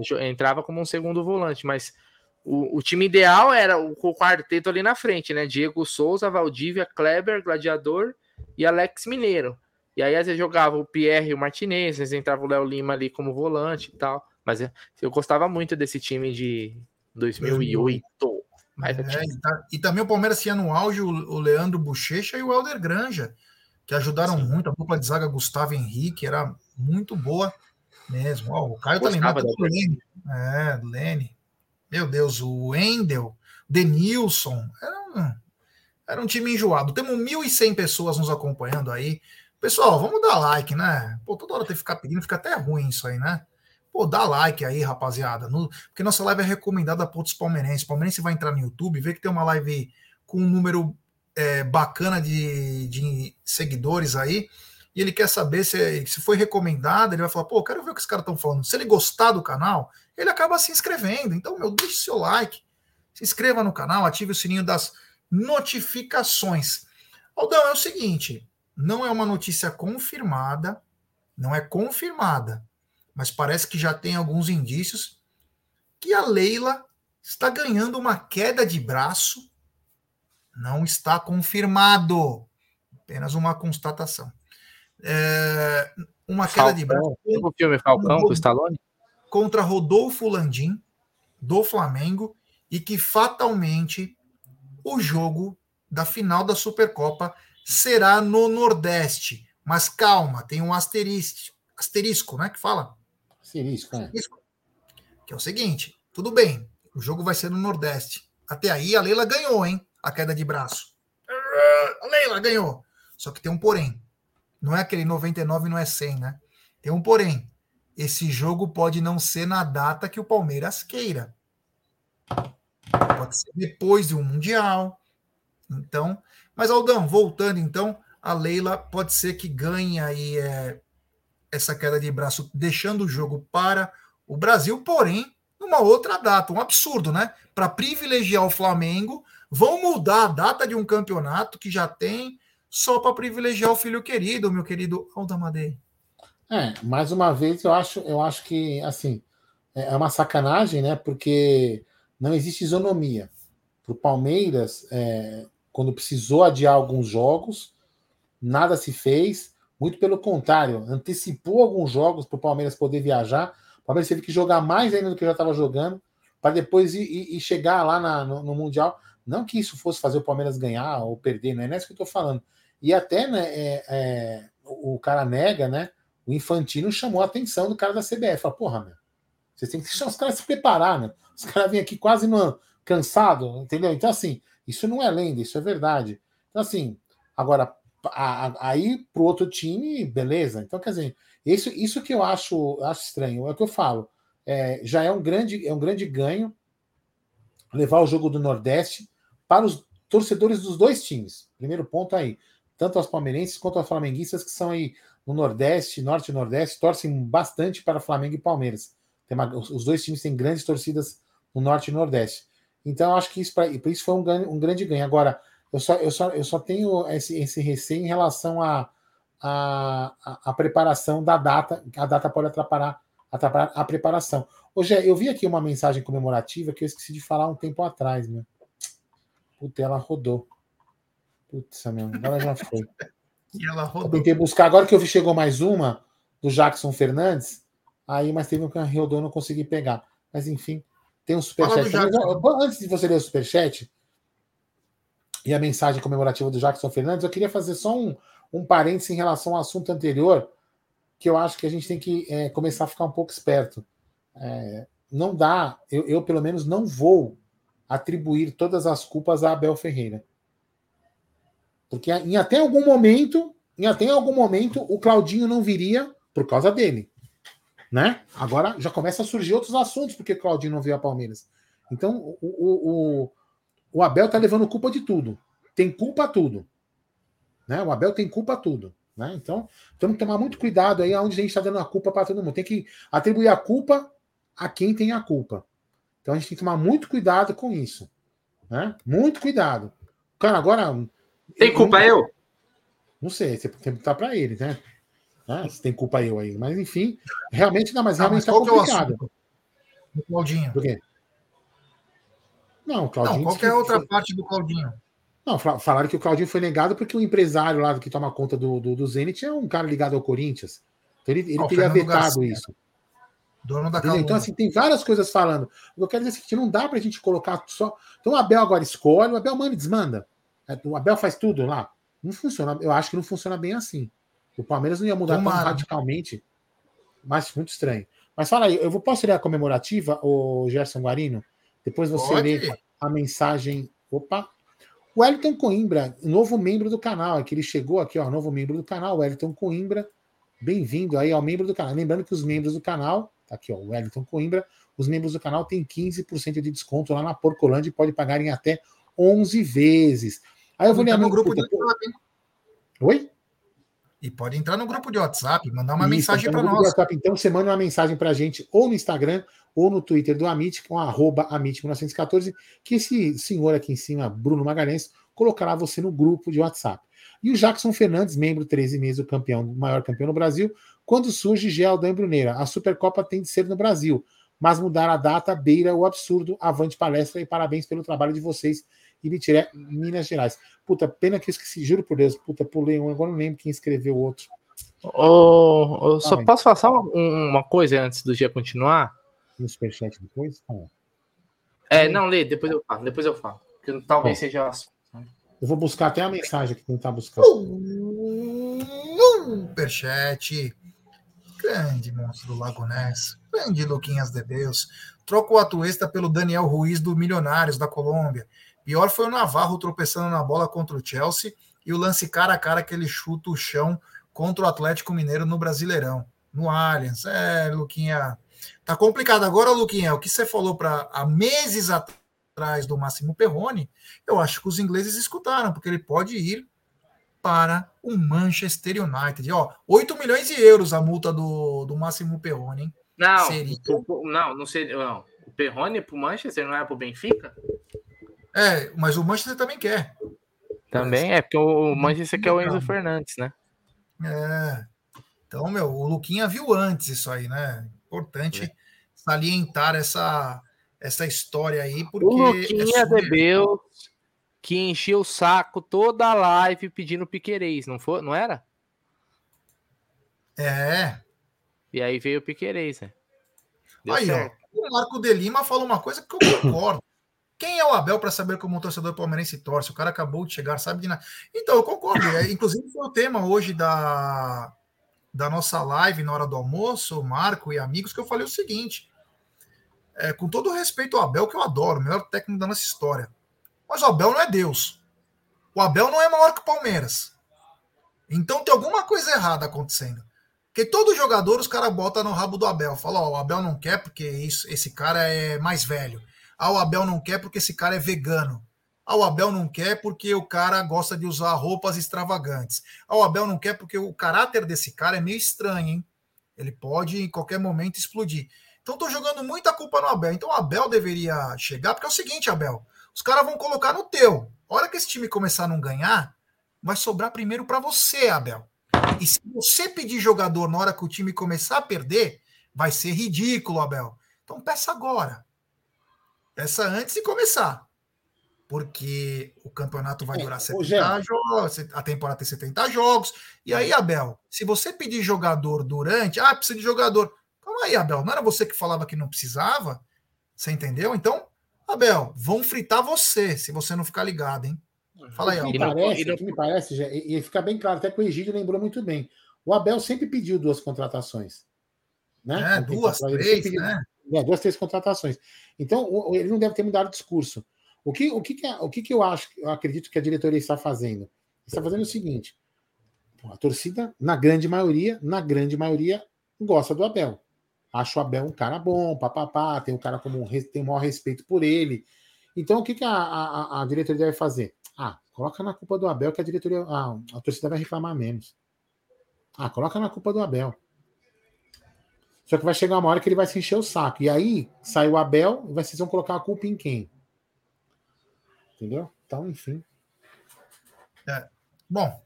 Jo- entrava como um segundo volante, mas o, o time ideal era o, o quarteto ali na frente, né? Diego Souza, Valdívia, Kleber, Gladiador e Alex Mineiro. E aí, às vezes, jogava o Pierre e o Martinez, às vezes entrava o Léo Lima ali como volante e tal. Mas é, eu gostava muito desse time de 2008. Mas eu É, e, tá- e também o Palmeiras tinha no auge o, o Leandro Bochecha e o Helder Granja, que ajudaram Sim. muito. A dupla de zaga Gustavo Henrique era muito boa mesmo. Ó, o Caio tá lembrando do Lene. É, do Lene. Meu Deus, o Wendel, Denilson. Era um, era um time enjoado. Temos 1.100 pessoas nos acompanhando aí. Pessoal, vamos dar like, né? Pô, toda hora tem que ficar pedindo, fica até ruim isso aí, né? Pô, dá like aí, rapaziada. No- porque nossa live é recomendada para outros palmeirenses. Palmeirense vai entrar no YouTube, vê que tem uma live com um número é, bacana de, de seguidores aí, e ele quer saber se, se foi recomendado. Ele vai falar, pô, quero ver o que os caras estão falando. Se ele gostar do canal, ele acaba se inscrevendo. Então, meu, deixe seu like, se inscreva no canal, ative o sininho das notificações. Aldão, é o seguinte: não é uma notícia confirmada, não é confirmada, mas parece que já tem alguns indícios que a Leila está ganhando uma queda de braço. Não está confirmado, apenas uma constatação. É, uma queda de braço Falcão. O filme Falcão com Stallone? contra Rodolfo Landim, do Flamengo, e que fatalmente o jogo da final da Supercopa será no Nordeste. Mas calma, tem um asterisco, asterisco, né? Que fala? Sirisco, é. Asterisco. Que é o seguinte: tudo bem, o jogo vai ser no Nordeste. Até aí a Leila ganhou, hein? A queda de braço. A Leila ganhou. Só que tem um porém. Não é aquele 99, não é 100, né? Tem um porém. Esse jogo pode não ser na data que o Palmeiras queira. Pode ser depois de um Mundial. Então, mas Aldão, voltando então, a Leila pode ser que ganhe aí é, essa queda de braço, deixando o jogo para o Brasil, porém, numa outra data. Um absurdo, né? Para privilegiar o Flamengo, vão mudar a data de um campeonato que já tem só para privilegiar o filho querido, meu querido Aldamadei. É, mais uma vez, eu acho, eu acho que, assim, é, é uma sacanagem, né? Porque não existe isonomia. Para o Palmeiras, é, quando precisou adiar alguns jogos, nada se fez. Muito pelo contrário, antecipou alguns jogos para o Palmeiras poder viajar. O Palmeiras teve que jogar mais ainda do que já estava jogando, para depois ir, ir, ir, chegar lá na, no, no, Mundial. Não que isso fosse fazer o Palmeiras ganhar ou perder, não é isso que eu estou falando. E até né, é, é, o cara nega, né? O Infantino chamou a atenção do cara da CBF. Fala, porra, meu, vocês têm que deixar os caras se preparar, né? Os caras vêm aqui quase no, cansado, entendeu? Então, assim, isso não é lenda, isso é verdade. Então, assim, agora, aí pro outro time, beleza. Então, quer dizer, isso, isso que eu acho, acho estranho, é o que eu falo. É, já é um grande, é um grande ganho levar o jogo do Nordeste para os torcedores dos dois times. Primeiro ponto aí. Tanto aos palmeirenses quanto aos flamenguistas que são aí no Nordeste, Norte e Nordeste, torcem bastante para Flamengo e Palmeiras. Uma, os dois times têm grandes torcidas no Norte e Nordeste. Então, acho que isso, pra, isso foi um, um, grande ganho. Agora, eu só, eu só, eu só tenho esse, esse receio em relação à a, a, a, preparação da data. A data pode atrapalhar, atrapalhar a preparação. Hoje, eu vi aqui uma mensagem comemorativa que eu esqueci de falar um tempo atrás, né? Puta, ela rodou. Putz, meu, agora já foi. e ela rodou. Eu tentei buscar, agora que eu vi, chegou mais uma, do Jackson Fernandes, aí, mas teve um que rodou, não consegui pegar. Mas enfim, tem um superchat. Antes de você ler o superchat e a mensagem comemorativa do Jackson Fernandes, eu queria fazer só um, um parênteses em relação ao assunto anterior, que eu acho que a gente tem que é, começar a ficar um pouco esperto. É, não dá, eu, eu pelo menos não vou atribuir todas as culpas a Abel Ferreira. Porque em até algum momento, em até algum momento, o Claudinho não viria por causa dele né? Agora já começa a surgir outros assuntos porque Claudinho não veio a Palmeiras. Então o, o, o, o Abel tá levando culpa de tudo. Tem culpa a tudo. Né? O Abel tem culpa a tudo. Né? Então temos que tomar muito cuidado aí aonde a gente está dando a culpa para todo mundo. Tem que atribuir a culpa a quem tem a culpa. Então a gente tem que tomar muito cuidado com isso. Né? Muito cuidado. Cara, agora. Tem culpa eu? eu? Não sei, você tem que perguntar para ele, né? Né? Se tem culpa eu aí. Mas enfim, realmente não, mas ah, realmente está complicado. É Claudinho. Por quê? Não, Claudinho. Não, qualquer outra foi... parte do Claudinho. Não, falaram que o Claudinho foi negado porque o empresário lá que toma conta do, do, do Zenit é um cara ligado ao Corinthians. Então ele, ele oh, teria vetado Garcia. isso. Dono da Então, assim, tem várias coisas falando. O que eu quero dizer é que não dá pra gente colocar só. Então o Abel agora escolhe, o Abel manda e desmanda. É, o Abel faz tudo lá. Não funciona. Eu acho que não funciona bem assim. O Palmeiras não ia mudar Tomara. tão radicalmente, mas muito estranho. Mas fala aí, eu posso ler a comemorativa, o Gerson Guarino? Depois você Pode. lê a mensagem. Opa! O Wellington Coimbra, novo membro do canal, aqui ele chegou aqui, ó, novo membro do canal, Wellington Coimbra. Bem-vindo aí ao membro do canal. Lembrando que os membros do canal, tá aqui, ó, o Wellington Coimbra, os membros do canal têm 15% de desconto lá na Porcolândia e pode pagar em até 11 vezes. Aí eu vou ler a no grupo de Oi? E pode entrar no grupo de WhatsApp, mandar uma Isso, mensagem para nós. WhatsApp, então você manda uma mensagem para a gente ou no Instagram ou no Twitter do Amit, com arroba Amit1914, que esse senhor aqui em cima, Bruno Magalhães, colocará você no grupo de WhatsApp. E o Jackson Fernandes, membro 13 meses do campeão, maior campeão no Brasil, quando surge Geldan Bruneira. A Supercopa tem de ser no Brasil, mas mudar a data beira o absurdo. Avante palestra e parabéns pelo trabalho de vocês e Bitiré, Minas Gerais. Puta, pena que eu esqueci, juro por Deus, puta, pulei um, agora não lembro quem escreveu o outro. Oh, eu só ah, posso falar uma coisa antes do dia continuar? No superchat depois? Ah. É, não, lê, depois eu falo, depois eu falo. Que talvez Bom, seja né? Eu vou buscar até a mensagem que tentar buscar. Superchat. Grande monstro do Lago Ness. Grande Luquinhas de Deus. Troca o Atuesta pelo Daniel Ruiz do Milionários da Colômbia. Pior foi o Navarro tropeçando na bola contra o Chelsea e o lance cara a cara que ele chuta o chão contra o Atlético Mineiro no Brasileirão, no Allianz. É, Luquinha. Tá complicado agora, Luquinha. O que você falou para há meses atrás do Máximo Perrone, eu acho que os ingleses escutaram, porque ele pode ir para o Manchester United. Ó, 8 milhões de euros a multa do, do Máximo Perrone, hein? Não, seria... não, não seria. Não. O Perrone para o Manchester não é para o Benfica? É, mas o Manchester também quer. Também é, porque o Manchester quer o Enzo Fernandes, né? É. Então, meu, o Luquinha viu antes isso aí, né? Importante é. Salientar essa, essa história aí, porque. O Luquinha é sobre... Debeu que encheu o saco toda a live pedindo Piquerez, não foi? Não era? É. E aí veio o Piquerez, né? Deu aí, certo. ó. O Marco de Lima falou uma coisa que eu concordo. Quem é o Abel para saber como o torcedor palmeirense torce? O cara acabou de chegar, sabe de nada. Então, eu concordo. É, inclusive, foi o tema hoje da, da nossa live na hora do almoço, Marco e amigos, que eu falei o seguinte: é, com todo respeito ao Abel, que eu adoro, o melhor técnico da nossa história. Mas o Abel não é Deus. O Abel não é maior que o Palmeiras. Então tem alguma coisa errada acontecendo. Porque todo jogador os caras botam no rabo do Abel. Fala, ó, o Abel não quer porque isso, esse cara é mais velho. Ah, o Abel não quer porque esse cara é vegano. Ah, o Abel não quer porque o cara gosta de usar roupas extravagantes. Ah, o Abel não quer porque o caráter desse cara é meio estranho, hein? Ele pode em qualquer momento explodir. Então tô jogando muita culpa no Abel. Então o Abel deveria chegar, porque é o seguinte, Abel, os caras vão colocar no teu. A hora que esse time começar a não ganhar, vai sobrar primeiro para você, Abel. E se você pedir jogador na hora que o time começar a perder, vai ser ridículo, Abel. Então peça agora. Peça antes de começar. Porque o campeonato vai durar 70 jogos, a temporada tem 70 jogos. E aí, Abel, se você pedir jogador durante, ah, precisa de jogador. Calma aí, Abel, não era você que falava que não precisava? Você entendeu? Então, Abel, vão fritar você se você não ficar ligado, hein? Fala aí, o que, me parece, o que me parece, já, e, e fica bem claro, até que o Egídio lembrou muito bem. O Abel sempre pediu duas contratações. Né? É, duas, três, pediu, né? É, duas, três contratações. Então, ele não deve ter mudado o discurso. O que, o que, que, é, o que, que eu acho, eu acredito que a diretoria está fazendo? Está fazendo o seguinte: a torcida, na grande maioria, na grande maioria, gosta do Abel. Acho o Abel um cara bom, papapá, tem um cara como tem o maior respeito por ele. Então, o que, que a, a, a diretoria deve fazer? Ah, coloca na culpa do Abel que a diretoria. Ah, a torcida vai reclamar menos. Ah, coloca na culpa do Abel. Só que vai chegar uma hora que ele vai se encher o saco. E aí sai o Abel e vocês vão colocar a culpa em quem? Entendeu? Então, enfim. É. Bom,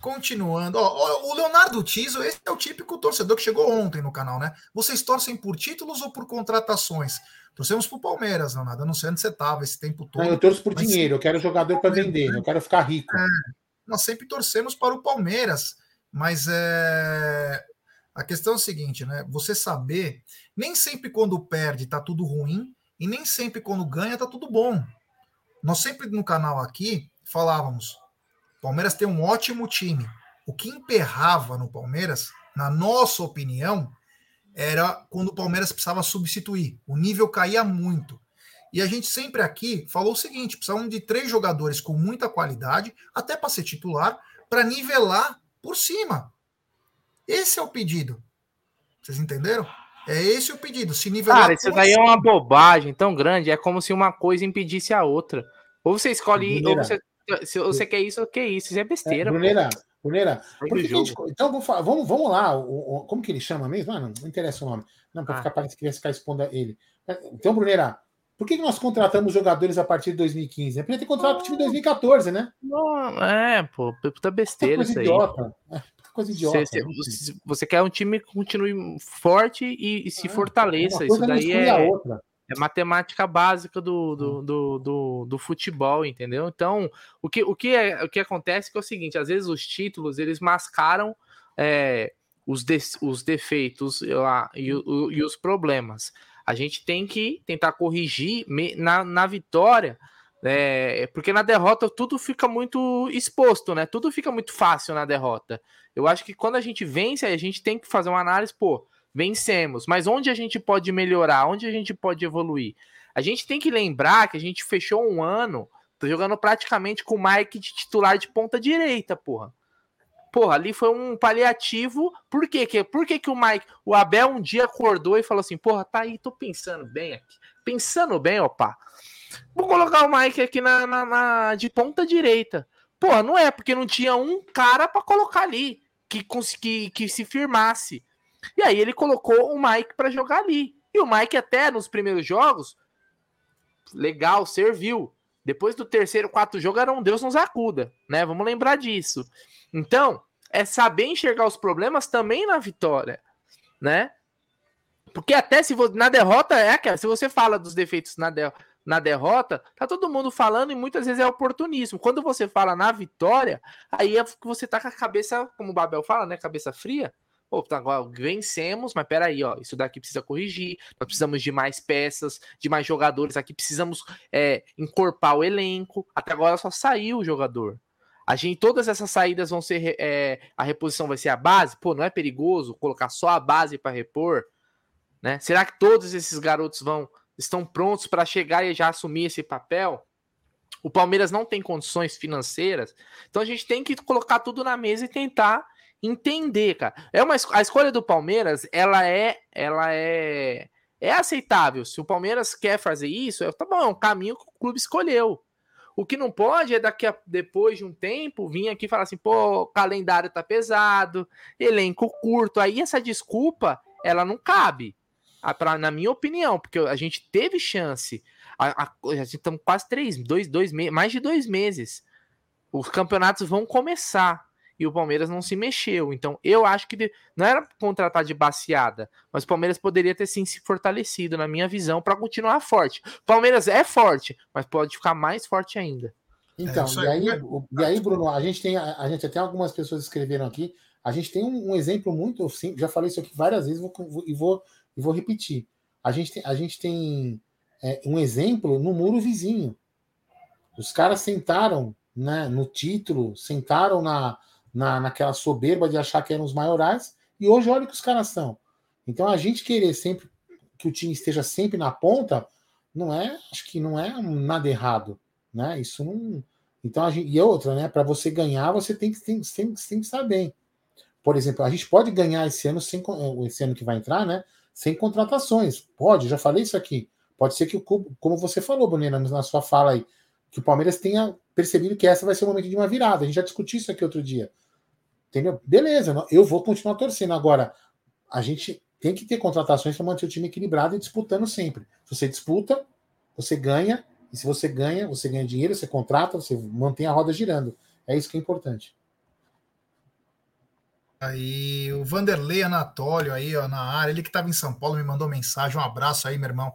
continuando. Ó, o Leonardo Tiso, esse é o típico torcedor que chegou ontem no canal, né? Vocês torcem por títulos ou por contratações? Torcemos pro Palmeiras, Leonardo. Eu não sei onde você estava esse tempo todo. Não, eu torço por dinheiro, eu quero jogador para vender, eu quero ficar rico. É, nós sempre torcemos para o Palmeiras, mas é... a questão é o seguinte, né? Você saber, nem sempre quando perde tá tudo ruim, e nem sempre quando ganha tá tudo bom. Nós sempre no canal aqui falávamos: Palmeiras tem um ótimo time. O que emperrava no Palmeiras, na nossa opinião, era quando o Palmeiras precisava substituir. O nível caía muito. E a gente sempre aqui falou o seguinte: precisavam de três jogadores com muita qualidade, até para ser titular, para nivelar por cima. Esse é o pedido. Vocês entenderam? É esse o pedido. Se nivelar Cara, isso daí cima. é uma bobagem tão grande. É como se uma coisa impedisse a outra. Ou você escolhe, ou você, se você quer isso, ou quer isso. Isso é besteira. É, Bruneira, gente, então vamos, vamos, vamos lá. O, o, como que ele chama mesmo? Ah, não, não interessa o nome. Não, para ah. ficar parece que ia ficar expondo ele. Então, Bruneira, por que nós contratamos jogadores a partir de 2015? É podia ter contratado a partir de 2014, né? Não, é, pô, puta besteira isso idiota. aí. É, coisa idiota. Você, você, você, quer um time que continue forte e, e se é, fortaleça. Isso daí é. É matemática básica do, do, do, do, do futebol, entendeu? Então, o que, o, que é, o que acontece é é o seguinte: às vezes os títulos eles mascaram é, os, de, os defeitos lá, e, o, e os problemas. A gente tem que tentar corrigir na, na vitória, é, porque na derrota tudo fica muito exposto, né? Tudo fica muito fácil na derrota. Eu acho que quando a gente vence, a gente tem que fazer uma análise, pô, vencemos, mas onde a gente pode melhorar? Onde a gente pode evoluir? A gente tem que lembrar que a gente fechou um ano jogando praticamente com o Mike de titular de ponta direita, porra. Porra, ali foi um paliativo. Por quê? Por que, que o Mike, o Abel um dia acordou e falou assim: porra, tá aí, tô pensando bem aqui. Pensando bem, opa. Vou colocar o Mike aqui na, na, na de ponta direita. Porra, não é, porque não tinha um cara para colocar ali que, que, que se firmasse. E aí ele colocou o Mike para jogar ali. E o Mike até nos primeiros jogos, legal, serviu. Depois do terceiro, quarto jogo, era um Deus nos acuda, né? Vamos lembrar disso. Então, é saber enxergar os problemas também na vitória, né? Porque até se você, na derrota é aquela, se você fala dos defeitos na, de, na derrota, tá todo mundo falando e muitas vezes é oportunismo. Quando você fala na vitória, aí é que você tá com a cabeça, como o Babel fala, né, cabeça fria. Pô, tá, vencemos, mas peraí, ó, isso daqui precisa corrigir. Nós precisamos de mais peças, de mais jogadores aqui, precisamos é, encorpar o elenco. Até agora só saiu o jogador. A gente, todas essas saídas vão ser. É, a reposição vai ser a base? Pô, não é perigoso colocar só a base para repor? Né? Será que todos esses garotos vão estão prontos para chegar e já assumir esse papel? O Palmeiras não tem condições financeiras, então a gente tem que colocar tudo na mesa e tentar entender, cara. É uma a escolha do Palmeiras, ela é, ela é, é aceitável. Se o Palmeiras quer fazer isso, é, tá bom, é um caminho que o clube escolheu. O que não pode é daqui a depois de um tempo vir aqui falar assim, pô, calendário tá pesado, elenco curto. Aí essa desculpa, ela não cabe. Pra, na minha opinião, porque a gente teve chance. A, a, a gente estamos quase três, dois, dois mais de dois meses. Os campeonatos vão começar e o Palmeiras não se mexeu. Então, eu acho que não era contratar de baseada, mas o Palmeiras poderia ter sim se fortalecido, na minha visão, para continuar forte. O Palmeiras é forte, mas pode ficar mais forte ainda. Então, é, e, aí, e aí, Bruno, a gente tem, a, gente até algumas pessoas escreveram aqui, a gente tem um, um exemplo muito simples, já falei isso aqui várias vezes vou, vou, e, vou, e vou repetir. A gente tem, a gente tem é, um exemplo no muro vizinho. Os caras sentaram né, no título, sentaram na, na, naquela soberba de achar que eram os maiorais, e hoje olha o que os caras são. Então a gente querer sempre que o time esteja sempre na ponta, não é, acho que não é nada errado, né? Isso não. Então a gente, e outra, né? Para você ganhar, você tem que, tem, tem, tem que estar bem. Por exemplo, a gente pode ganhar esse ano sem esse ano que vai entrar, né? Sem contratações. Pode, já falei isso aqui. Pode ser que, como você falou, Bonena, na sua fala aí, que o Palmeiras tenha percebido que essa vai ser o momento de uma virada. A gente já discutiu isso aqui outro dia. Entendeu? Beleza, eu vou continuar torcendo. Agora, a gente tem que ter contratações para manter o time equilibrado e disputando sempre. Se você disputa, você ganha. E se você ganha, você ganha dinheiro, você contrata, você mantém a roda girando. É isso que é importante. Aí o Vanderlei Anatólio aí, ó, na área, ele que estava em São Paulo me mandou mensagem, um abraço aí, meu irmão.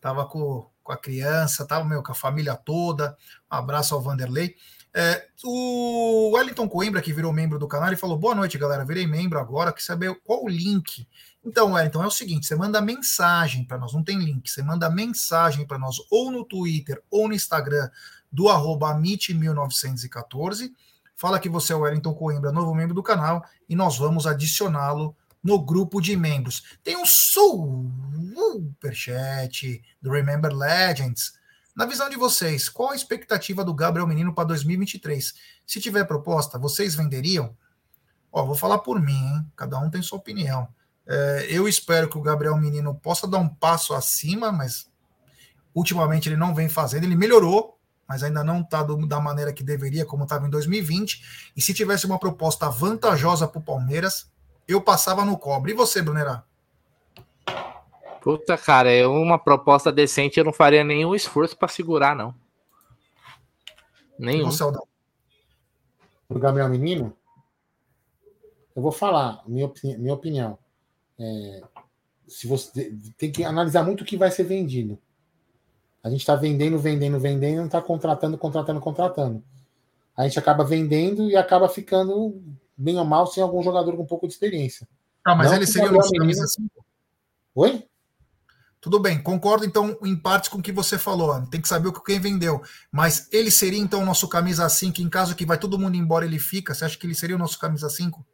Tava com, com a criança, tava meu, com a família toda. Um abraço ao Vanderlei. É, o Wellington Coimbra, que virou membro do canal, ele falou: Boa noite, galera. Virei membro agora. Quer saber qual o link? Então, Wellington, é o seguinte: você manda mensagem para nós, não tem link. Você manda mensagem para nós ou no Twitter ou no Instagram do arroba 1914 Fala que você é o Wellington Coimbra, novo membro do canal, e nós vamos adicioná-lo no grupo de membros. Tem um superchat do Remember Legends na visão de vocês, qual a expectativa do Gabriel Menino para 2023? Se tiver proposta, vocês venderiam? Ó, vou falar por mim, hein? cada um tem sua opinião. É, eu espero que o Gabriel Menino possa dar um passo acima, mas ultimamente ele não vem fazendo. Ele melhorou, mas ainda não está da maneira que deveria, como estava em 2020. E se tivesse uma proposta vantajosa para o Palmeiras, eu passava no cobre. E você, Brunerá? Puta, cara, é uma proposta decente, eu não faria nenhum esforço para segurar, não. Nenhum. O Gabriel Menino? Eu vou falar, minha, minha opinião. É, se você tem que analisar muito o que vai ser vendido. A gente está vendendo, vendendo, vendendo, não está contratando, contratando, contratando. A gente acaba vendendo e acaba ficando bem ou mal sem algum jogador com um pouco de experiência. Ah, mas não ele seria o nosso menino... assim. Oi? Tudo bem, concordo então em partes com o que você falou. Tem que saber o que quem vendeu. Mas ele seria então o nosso camisa 5 em caso que vai todo mundo embora ele fica? Você acha que ele seria o nosso camisa 5?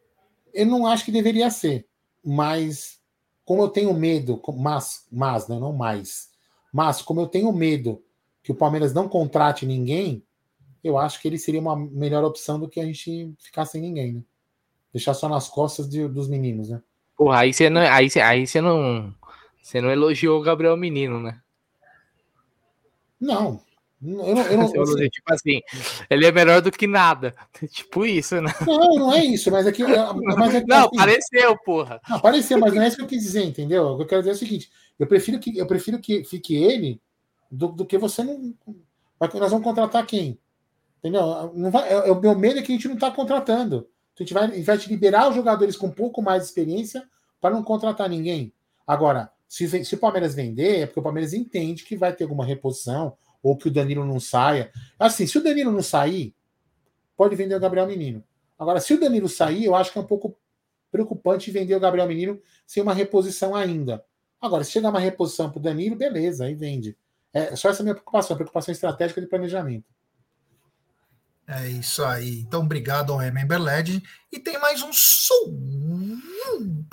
Eu não acho que deveria ser, mas como eu tenho medo, mas, mas né, não mais, mas como eu tenho medo que o Palmeiras não contrate ninguém, eu acho que ele seria uma melhor opção do que a gente ficar sem ninguém, né? Deixar só nas costas de, dos meninos, né? Porra, aí você não, aí você, aí você não você não elogiou o Gabriel Menino, né? Não. Eu não, eu não assim, tipo assim, ele é melhor do que nada. Tipo isso, né? Não, não é isso, mas é que. Mas é não, assim, pareceu, porra. Não, pareceu, mas não é isso que eu quis dizer, entendeu? O que eu quero dizer é o seguinte: eu prefiro que, eu prefiro que fique ele do, do que você não. Nós vamos contratar quem? Entendeu? Não vai, é, o meu medo é que a gente não está contratando. A gente vai, vai te liberar os jogadores com um pouco mais de experiência para não contratar ninguém. Agora, Se, se o Palmeiras vender, é porque o Palmeiras entende que vai ter alguma reposição ou que o Danilo não saia. Assim, se o Danilo não sair, pode vender o Gabriel Menino. Agora, se o Danilo sair, eu acho que é um pouco preocupante vender o Gabriel Menino sem uma reposição ainda. Agora, se chegar uma reposição para o Danilo, beleza, aí vende. É só essa minha preocupação, preocupação estratégica de planejamento. É isso aí. Então, obrigado ao Remember Legend. E tem mais um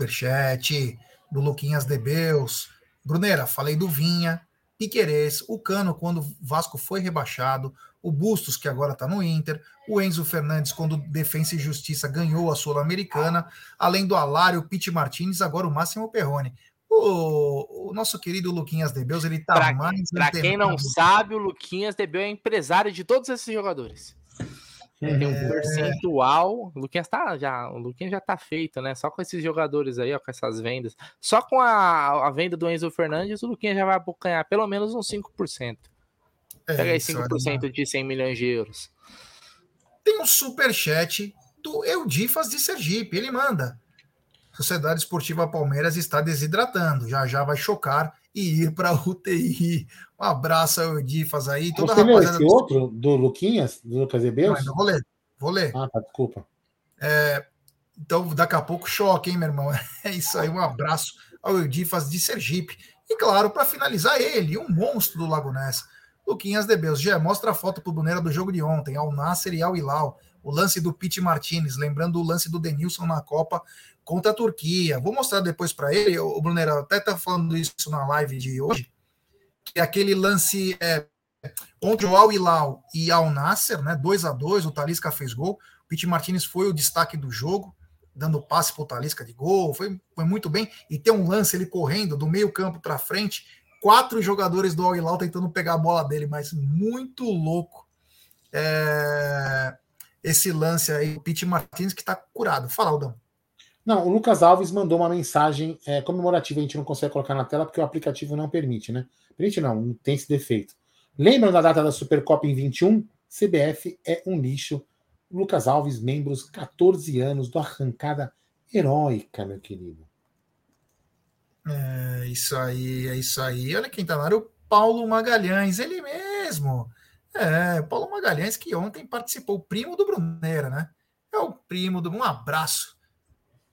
superchat do Luquinhas Debeus. Brunera, falei do Vinha, Piquerez, o Cano quando o Vasco foi rebaixado, o Bustos, que agora está no Inter, o Enzo Fernandes, quando Defensa e Justiça ganhou a Sul-Americana, além do Alário, Pete Martinez, agora o Máximo Perrone. O, o, nosso querido Luquinhas Debeus, ele tá pra, mais. Para quem não sabe, o Luquinhas Debeu é empresário de todos esses jogadores. É. Tem um percentual. O Luquinhas tá já, o Luquinhas já tá feito, né? Só com esses jogadores aí, ó, com essas vendas. Só com a, a venda do Enzo Fernandes, o Luquinhas já vai ganhar pelo menos uns 5%. É Pega aí 5% é de 100 milhões de euros. Tem um super chat do Eudifas de Sergipe. Ele manda: Sociedade Esportiva Palmeiras está desidratando. Já já vai chocar e ir para UTI. Um abraço ao Difas aí. Toda Você leu esse outro do Luquinhas, do Lucas Ebeus? Não, vou ler, vou ler. Ah, tá, desculpa. É, então, daqui a pouco, choque, hein, meu irmão? É isso aí, um abraço ao Eudifas de Sergipe. E claro, para finalizar, ele, um monstro do Lago Ness, Luquinhas Debeus. Já mostra a foto pro Brunera do jogo de ontem, ao Nasser e ao Hilal. O lance do Pete Martinez, lembrando o lance do Denilson na Copa contra a Turquia. Vou mostrar depois para ele, o Brunera até tá falando isso na live de hoje, que aquele lance é, contra o Al Hilal e Al Nasser, né, 2 a 2 o Talisca fez gol, o Pete Martinez foi o destaque do jogo, dando passe para o Talisca de gol, foi, foi muito bem, e tem um lance ele correndo do meio campo para frente, quatro jogadores do Al Hilal tentando pegar a bola dele, mas muito louco é, esse lance aí, o Pete Martinez que está curado. Fala, Aldão. Não, o Lucas Alves mandou uma mensagem é, comemorativa, a gente não consegue colocar na tela porque o aplicativo não permite, né? Permite não, tem esse defeito. Lembram da data da Supercopa em 21? CBF é um lixo. Lucas Alves, membros 14 anos do Arrancada Heróica, meu querido. É isso aí, é isso aí. Olha quem tá lá, o Paulo Magalhães, ele mesmo. É, Paulo Magalhães que ontem participou, primo do Bruneira, né? É o primo do. Um abraço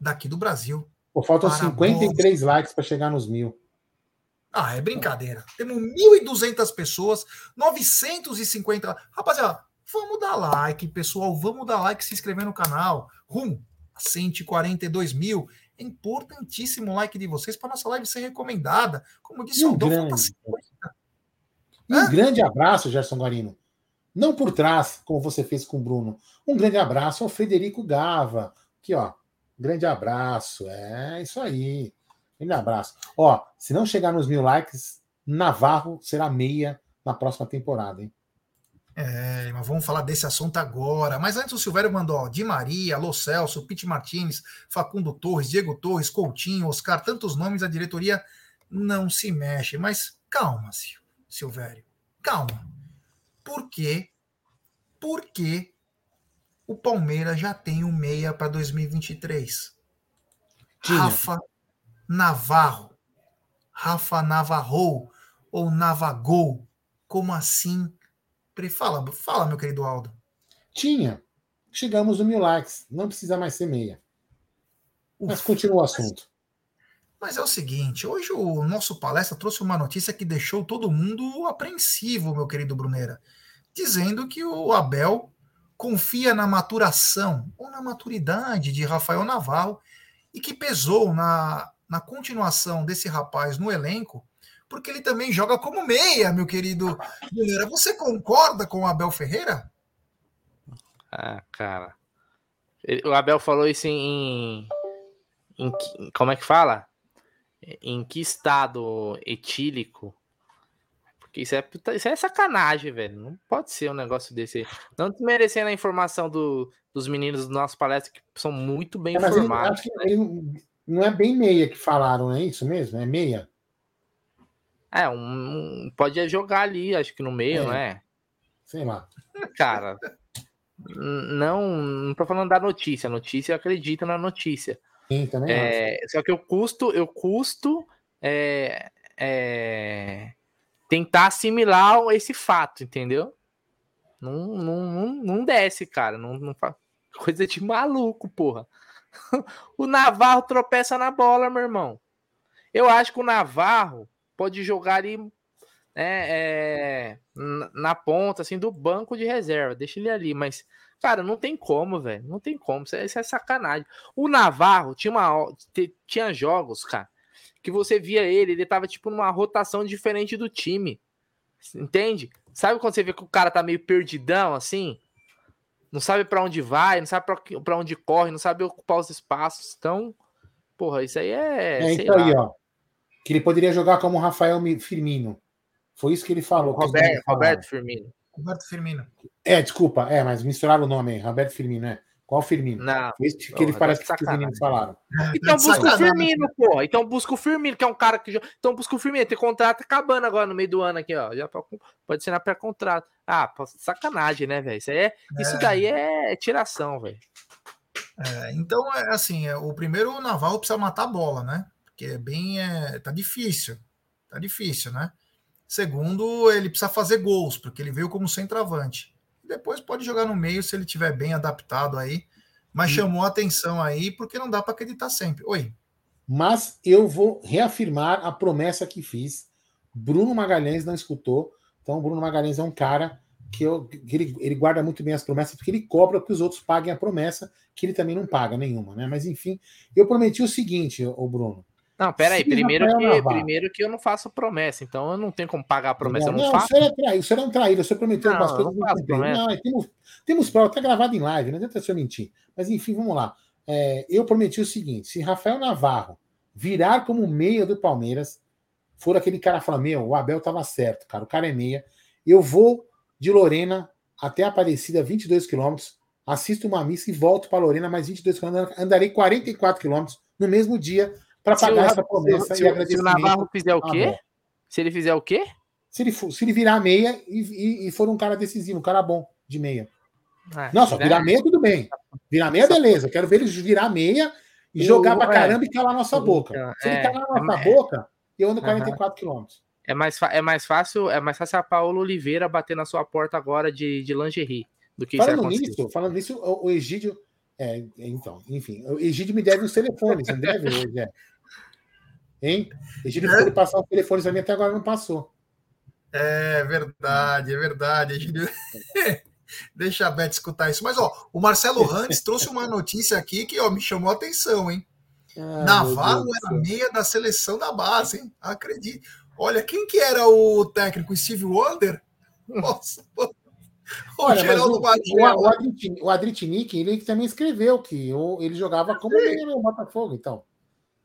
daqui do Brasil. Pô, faltam 53 likes para chegar nos mil. Ah, é brincadeira. Temos 1.200 pessoas, 950. Rapaziada, vamos dar like, pessoal. Vamos dar like, se inscrever no canal. Rum, 142 mil. É importantíssimo o like de vocês para nossa live ser recomendada. Como disse um o grande, Um grande abraço, Gerson Guarino. Não por trás, como você fez com o Bruno. Um grande abraço ao Frederico Gava. Aqui, ó. Grande abraço. É isso aí. Grande abraço. Ó, se não chegar nos mil likes, Navarro será meia na próxima temporada, hein? É, mas vamos falar desse assunto agora. Mas antes o Silvério mandou ó, Di Maria, Alô Celso, Pete Martinez, Facundo Torres, Diego Torres, Coutinho, Oscar, tantos nomes, a diretoria não se mexe. Mas calma, Silvério, calma. Por quê? Por quê o Palmeiras já tem um meia para 2023. Tinha. Rafa Navarro. Rafa Navarro ou Navagol. Como assim? Fala, fala, meu querido Aldo. Tinha. Chegamos no mil likes. Não precisa mais ser meia. Uf, mas continua o assunto. Mas, mas é o seguinte: hoje o nosso palestra trouxe uma notícia que deixou todo mundo apreensivo, meu querido Brunera, dizendo que o Abel confia na maturação ou na maturidade de Rafael Navarro e que pesou na, na continuação desse rapaz no elenco, porque ele também joga como meia, meu querido Mineira. Você concorda com o Abel Ferreira? Ah, cara. O Abel falou isso em, em, em como é que fala? Em que estado etílico porque isso é, isso é sacanagem, velho. Não pode ser um negócio desse. Não desmerecendo a informação do, dos meninos do nosso palestra, que são muito bem é, informados. Ele, né? não é bem meia que falaram, é isso mesmo? É meia? É, um, pode jogar ali, acho que no meio, é. não é? Sei lá. Cara, não, não tô falando da notícia. A notícia acredita na notícia. Sim, também é, Só que eu custo, eu custo é, é, tentar assimilar esse fato, entendeu? Não, não, não, não desce, cara. Não, não faz coisa de maluco, porra. o Navarro tropeça na bola, meu irmão. Eu acho que o Navarro pode jogar ali né, é, na ponta, assim, do banco de reserva. Deixa ele ali, mas, cara, não tem como, velho. Não tem como. Isso é, isso é, sacanagem. O Navarro tinha, uma, tinha jogos, cara, que você via ele, ele tava, tipo, numa rotação diferente do time. Entende? Sabe quando você vê que o cara tá meio perdidão, assim? Não sabe para onde vai, não sabe para onde corre, não sabe ocupar os espaços. Então, porra, isso aí é. É isso aí, ó. Que ele poderia jogar como Rafael Firmino. Foi isso que ele falou. Roberto, Roberto Firmino. Roberto Firmino. É, desculpa, é, mas misturaram o nome aí. Roberto Firmino, é. Qual Firmino? Não. Esse que ele parece que os meninos falaram. É, então busca o Firmino, pô. Então busca o Firmino, que é um cara que. Então busca o Firmino. Tem contrato acabando agora no meio do ano aqui, ó. Já pode ser na pré-contrato. Ah, sacanagem, né, velho? Isso, é, é, isso daí é tiração, velho. É, então, é assim, é, o primeiro o Naval precisa matar a bola, né? Porque é bem. É, tá difícil. Tá difícil, né? Segundo, ele precisa fazer gols, porque ele veio como centroavante. Depois pode jogar no meio se ele tiver bem adaptado aí. Mas hum. chamou a atenção aí porque não dá para acreditar sempre. Oi. Mas eu vou reafirmar a promessa que fiz. Bruno Magalhães não escutou. Então, Bruno Magalhães é um cara que, eu, que ele, ele, guarda muito bem as promessas, porque ele cobra que os outros paguem a promessa, que ele também não paga nenhuma, né? Mas enfim, eu prometi o seguinte, o Bruno. Não, peraí, primeiro que, primeiro que eu não faço promessa, então eu não tenho como pagar a promessa. Não, eu não, não faço. Você é traído, você um traído, você prometeu algumas coisas. Não, faço não, é, temos, temos prova, tá gravado em live, não adianta você mentir. Mas enfim, vamos lá. É, eu prometi o seguinte: se Rafael Navarro virar como meia do Palmeiras, for aquele cara falar: Meu, o Abel tava certo, cara, o cara é meia. Eu vou de Lorena até Aparecida, 22 quilômetros, assisto uma missa e volto para Lorena, mais 22 quilômetros, andarei 44 quilômetros no mesmo dia para pagar essa promessa se, e Se o Navarro fizer o quê? Se ele fizer o quê? Se ele, se ele virar meia e, e, e for um cara decisivo, um cara bom de meia. Ah, Nossa, virar meia tudo bem. Virar meia, beleza. Quero ver ele virar meia e jogar pra caramba e calar a nossa boca. Se ele é, calar a nossa é, boca, eu ando 44 quilômetros. É mais, é mais fácil, é mais fácil a Paulo Oliveira bater na sua porta agora de, de lingerie do que falando nisso, falando nisso, o, o Egídio, é, então, enfim, o Egídio me deve os telefones, não deve é. Hein? Egídio ficou de passar os telefones pra mim até agora não passou. É verdade, é verdade. Egídio... Deixa a Beth escutar isso. Mas, ó, o Marcelo Randes trouxe uma notícia aqui que ó, me chamou a atenção, hein? Ah, Navarro era meia da seleção da base, hein? Acredite. Olha, quem que era o técnico? Steve Wonder? Nossa, pô. Olha, o, o, o, Adritinic, ele também escreveu que ele jogava como meia no Botafogo, então.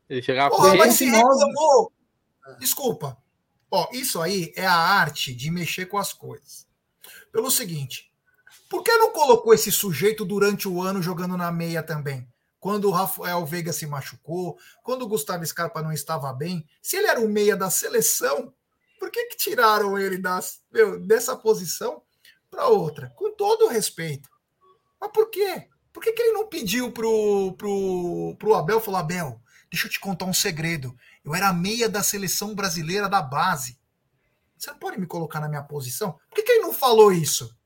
Ele chegava Porra, mas se reclamou. Desculpa. Ó, isso aí é a arte de mexer com as coisas. Pelo seguinte, por que não colocou esse sujeito durante o ano jogando na meia também? Quando o Rafael Veiga se machucou, quando o Gustavo Scarpa não estava bem, se ele era o meia da seleção, por que, que tiraram ele das, meu, dessa posição para outra? Com todo o respeito. Mas por quê? Por que, que ele não pediu pro, pro, pro Abel falar, Abel, Deixa eu te contar um segredo. Eu era meia da seleção brasileira da base. Você não pode me colocar na minha posição? Por que, que ele não falou isso?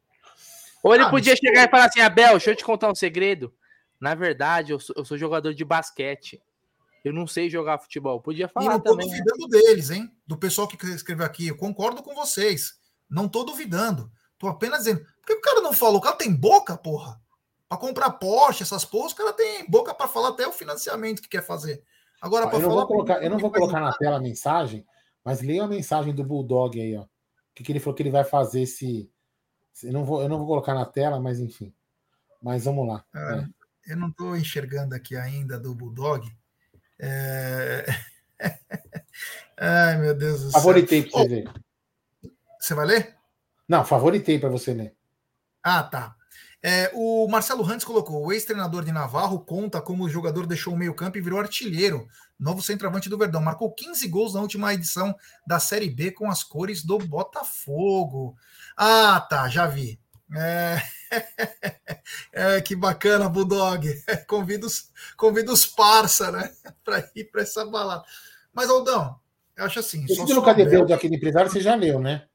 Ou ele ah, podia chegar e falar assim: Abel, deixa eu te contar um segredo. Na verdade, eu sou, eu sou jogador de basquete. Eu não sei jogar futebol. Podia falar. E não tô também, né? duvidando deles, hein? Do pessoal que escreveu aqui. Eu concordo com vocês. Não tô duvidando. Tô apenas dizendo. Por que o cara não falou? O cara tem boca, porra. Para comprar Porsche, essas porras, o cara tem boca para falar até o financiamento que quer fazer. Agora, eu, não vou colocar, eu não vou colocar na tela a mensagem, mas leia a mensagem do Bulldog aí, ó. O que, que ele falou que ele vai fazer se. Eu não, vou, eu não vou colocar na tela, mas enfim. Mas vamos lá. Ah, é. Eu não estou enxergando aqui ainda do Bulldog. É... Ai, meu Deus do céu. Favoritei para você ver. Você vai ler? Não, favoritei para você ler. Ah, tá. É, o Marcelo Rantes colocou: o ex-treinador de Navarro conta como o jogador deixou o meio-campo e virou artilheiro. Novo centroavante do Verdão. Marcou 15 gols na última edição da Série B com as cores do Botafogo. Ah, tá, já vi. É... é que bacana, Bulldog. Convido os, convido os parça, né? Para ir para essa balada. Mas, Aldão, Eu acho assim. Esse do se o Lucas Debeus daquele empresário você já leu, né?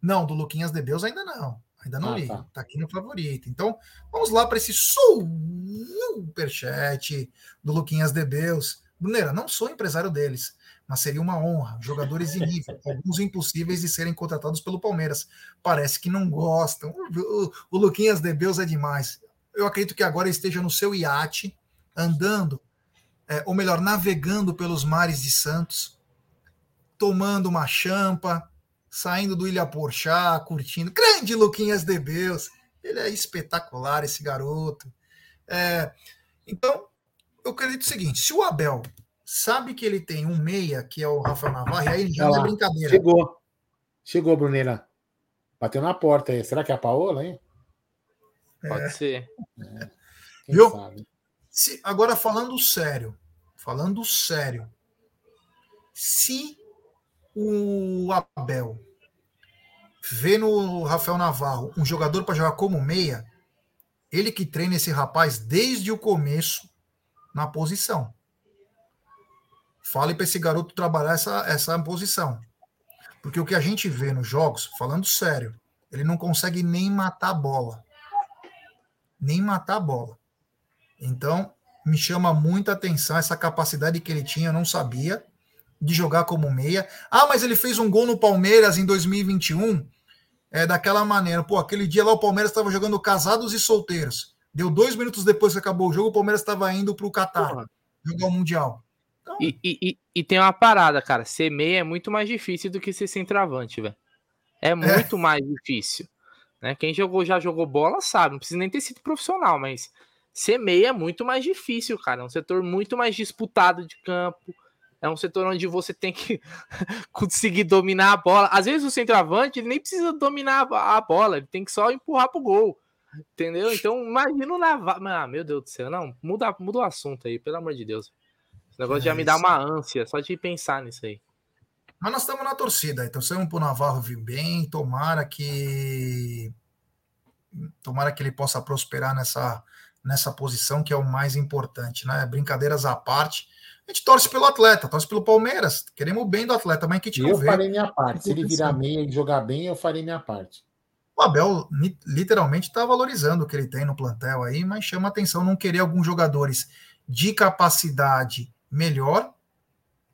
Não, do Luquinhas de Deus ainda não. Ainda não Ah, li. tá. Tá. aqui no favorito. Então, vamos lá para esse superchat do Luquinhas de Deus. Bruneira, não sou empresário deles, mas seria uma honra. Jogadores de nível, alguns impossíveis de serem contratados pelo Palmeiras. Parece que não gostam. O, o- o Luquinhas de Deus é demais. Eu acredito que agora esteja no seu iate, andando, é, ou melhor, navegando pelos mares de Santos, tomando uma champa, saindo do Ilha Porchá, curtindo. Grande Luquinhas de Deus. Ele é espetacular, esse garoto. É, então, eu acredito o seguinte: se o Abel sabe que ele tem um meia, que é o Rafael Navarro, e aí ele não é brincadeira. Chegou. Chegou, Bruneira. Bateu na porta aí. Será que é a Paola, hein? Pode ser. Quem Viu? sabe? Se, agora, falando sério, falando sério, se o Abel vê no Rafael Navarro um jogador para jogar como meia, ele que treina esse rapaz desde o começo na posição. Fale para esse garoto trabalhar essa, essa posição. Porque o que a gente vê nos jogos, falando sério, ele não consegue nem matar a bola. Nem matar a bola. Então, me chama muita atenção essa capacidade que ele tinha, eu não sabia, de jogar como meia. Ah, mas ele fez um gol no Palmeiras em 2021, é daquela maneira. Pô, aquele dia lá o Palmeiras estava jogando casados e solteiros. Deu dois minutos depois que acabou o jogo, o Palmeiras estava indo para o Catar Porra. jogar o Mundial. Então, E, e, e- e tem uma parada, cara. Ser meia é muito mais difícil do que ser centroavante, velho. É muito mais difícil. Né? Quem jogou, já jogou bola sabe. Não precisa nem ter sido profissional, mas ser meia é muito mais difícil, cara. É um setor muito mais disputado de campo. É um setor onde você tem que conseguir dominar a bola. Às vezes o centroavante ele nem precisa dominar a bola, ele tem que só empurrar pro gol. Entendeu? Então, imagina o Navarro. Ah, meu Deus do céu. Não, muda, muda o assunto aí, pelo amor de Deus. Esse negócio É já me dá isso. uma ânsia só de pensar nisso aí. Mas nós estamos na torcida, então se o Navarro vir bem, tomara que tomara que ele possa prosperar nessa, nessa posição que é o mais importante, né? Brincadeiras à parte. A gente torce pelo atleta, torce pelo Palmeiras, queremos o bem do atleta, mas que E não eu farei minha parte. Se ele virar meia e jogar bem, eu farei minha parte. O Abel literalmente está valorizando o que ele tem no plantel aí, mas chama atenção não querer alguns jogadores de capacidade melhor,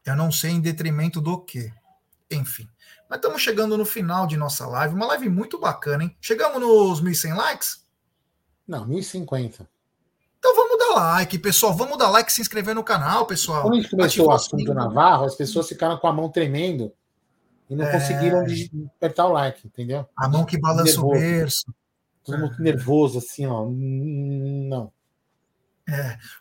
eu não sei em detrimento do que. Enfim. Mas estamos chegando no final de nossa live, uma live muito bacana, hein? Chegamos nos 1.100 likes? Não, 1050. Então vamos dar like, pessoal. Vamos dar like, se inscrever no canal, pessoal. Quando a gente começou o assunto sininho. Navarro, as pessoas ficaram com a mão tremendo e não É. conseguiram apertar o like, entendeu? A mão que balança o berço. Todo mundo nervoso, assim, ó. Hum, Não.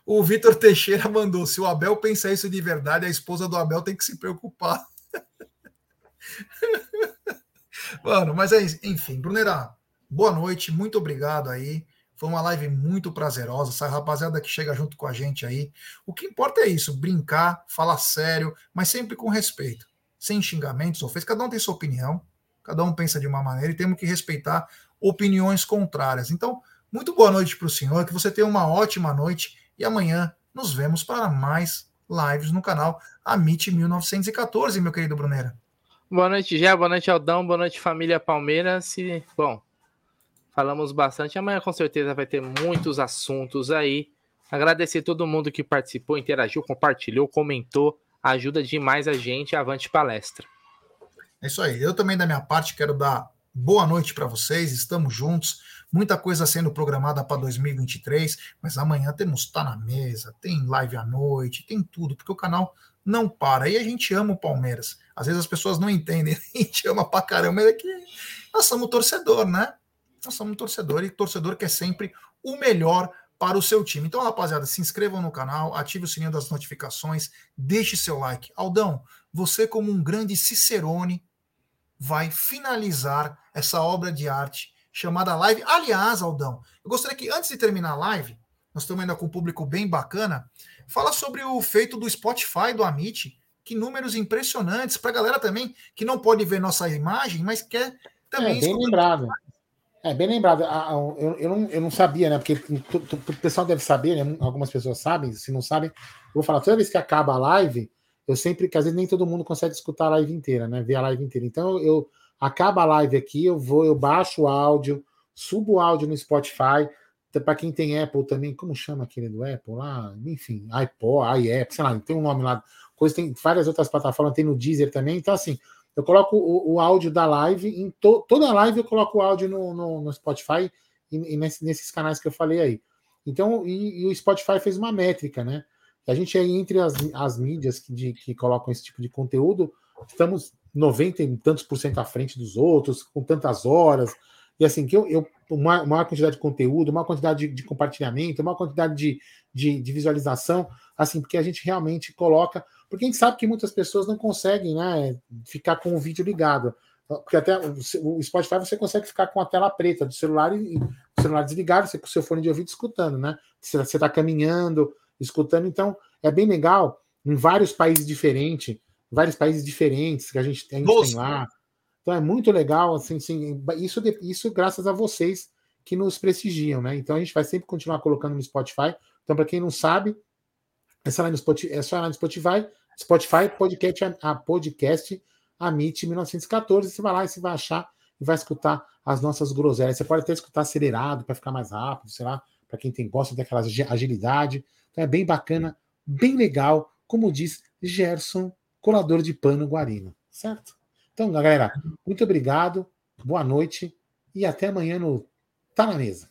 O Vitor Teixeira mandou: se o Abel pensa isso de verdade, a esposa do Abel tem que se preocupar. Mano, mas é isso. Enfim, Brunerá, boa noite, muito obrigado aí. Foi uma live muito prazerosa. Essa rapaziada que chega junto com a gente aí. O que importa é isso: brincar, falar sério, mas sempre com respeito. Sem xingamentos, ofensas. Cada um tem sua opinião, cada um pensa de uma maneira e temos que respeitar opiniões contrárias. Então, muito boa noite para o senhor, que você tenha uma ótima noite e amanhã nos vemos para mais lives no canal Amit 1914, meu querido Brunera. Boa noite, Gé. Boa noite, Aldão. Boa noite, família Palmeiras. E, bom, falamos bastante. Amanhã, com certeza, vai ter muitos assuntos aí. Agradecer todo mundo que participou, interagiu, compartilhou, comentou. Ajuda demais a gente. Avante palestra. É isso aí. Eu também, da minha parte, quero dar boa noite para vocês. Estamos juntos. Muita coisa sendo programada para 2023, mas amanhã temos Tá na Mesa, tem live à noite, tem tudo, porque o canal não para. E a gente ama o Palmeiras. Às vezes as pessoas não entendem, a gente ama pra caramba, mas é que nós somos torcedor, né? Nós somos torcedor e torcedor quer sempre o melhor para o seu time. Então, rapaziada, se inscrevam no canal, ative o sininho das notificações, deixe seu like. Aldão, você como um grande cicerone vai finalizar essa obra de arte chamada live. Aliás, Aldão, eu gostaria que antes de terminar a live, nós estamos ainda com um público bem bacana, fala sobre o feito do Spotify do Amit, que números impressionantes para a galera também que não pode ver nossa imagem, mas quer também É, bem lembrado. É, bem lembrado. Eu, eu, não, eu não sabia, né? Porque o pessoal deve saber, né? Algumas pessoas sabem, se não sabem, eu vou falar, toda vez que acaba a live, eu sempre, às vezes nem todo mundo consegue escutar a live inteira, né? Ver a live inteira. Então eu acaba a live aqui, eu vou, eu baixo o áudio, subo o áudio no Spotify. Para quem tem Apple também, como chama aquele do Apple lá? Enfim, iPod, iApp, sei lá, tem um nome lá. Coisa, tem várias outras plataformas, tem no Deezer também. Então, assim, eu coloco o, o áudio da live, em to, toda live eu coloco o áudio no, no, no Spotify e, e nesse, nesses canais que eu falei aí. Então, e, e, o Spotify fez uma métrica, né? A gente aí, entre as, as mídias que, de, que colocam esse tipo de conteúdo, estamos 90 e tantos por cento à frente dos outros, com tantas horas. E assim, que eu, eu uma maior quantidade de conteúdo, uma quantidade de, de compartilhamento, uma quantidade de, de, de, visualização, assim, porque a gente realmente coloca. Porque a gente sabe que muitas pessoas não conseguem né, ficar com o vídeo ligado. Porque até o Spotify você consegue ficar com a tela preta do celular e, o celular desligado, você com o seu fone de ouvido escutando, né? Você está caminhando, escutando, então é bem legal. Em vários países diferentes, vários países diferentes que a gente, a gente tem lá. Então é muito legal, assim, assim, isso, isso graças a vocês que nos prestigiam, né? Então a gente vai sempre continuar colocando no Spotify. Então, para quem não sabe, é no Spotify, é só lá no Spotify, Spotify podcast, a podcast Amit 1914. Você vai lá e você vai achar e vai escutar as nossas groselhas. Você pode até escutar acelerado para ficar mais rápido, sei lá, para quem tem gosta daquela agilidade. Então é bem bacana, bem legal, como diz Gerson, colador de pano Guarino, certo? Então, galera, muito obrigado, boa noite e até amanhã no Tá na Mesa.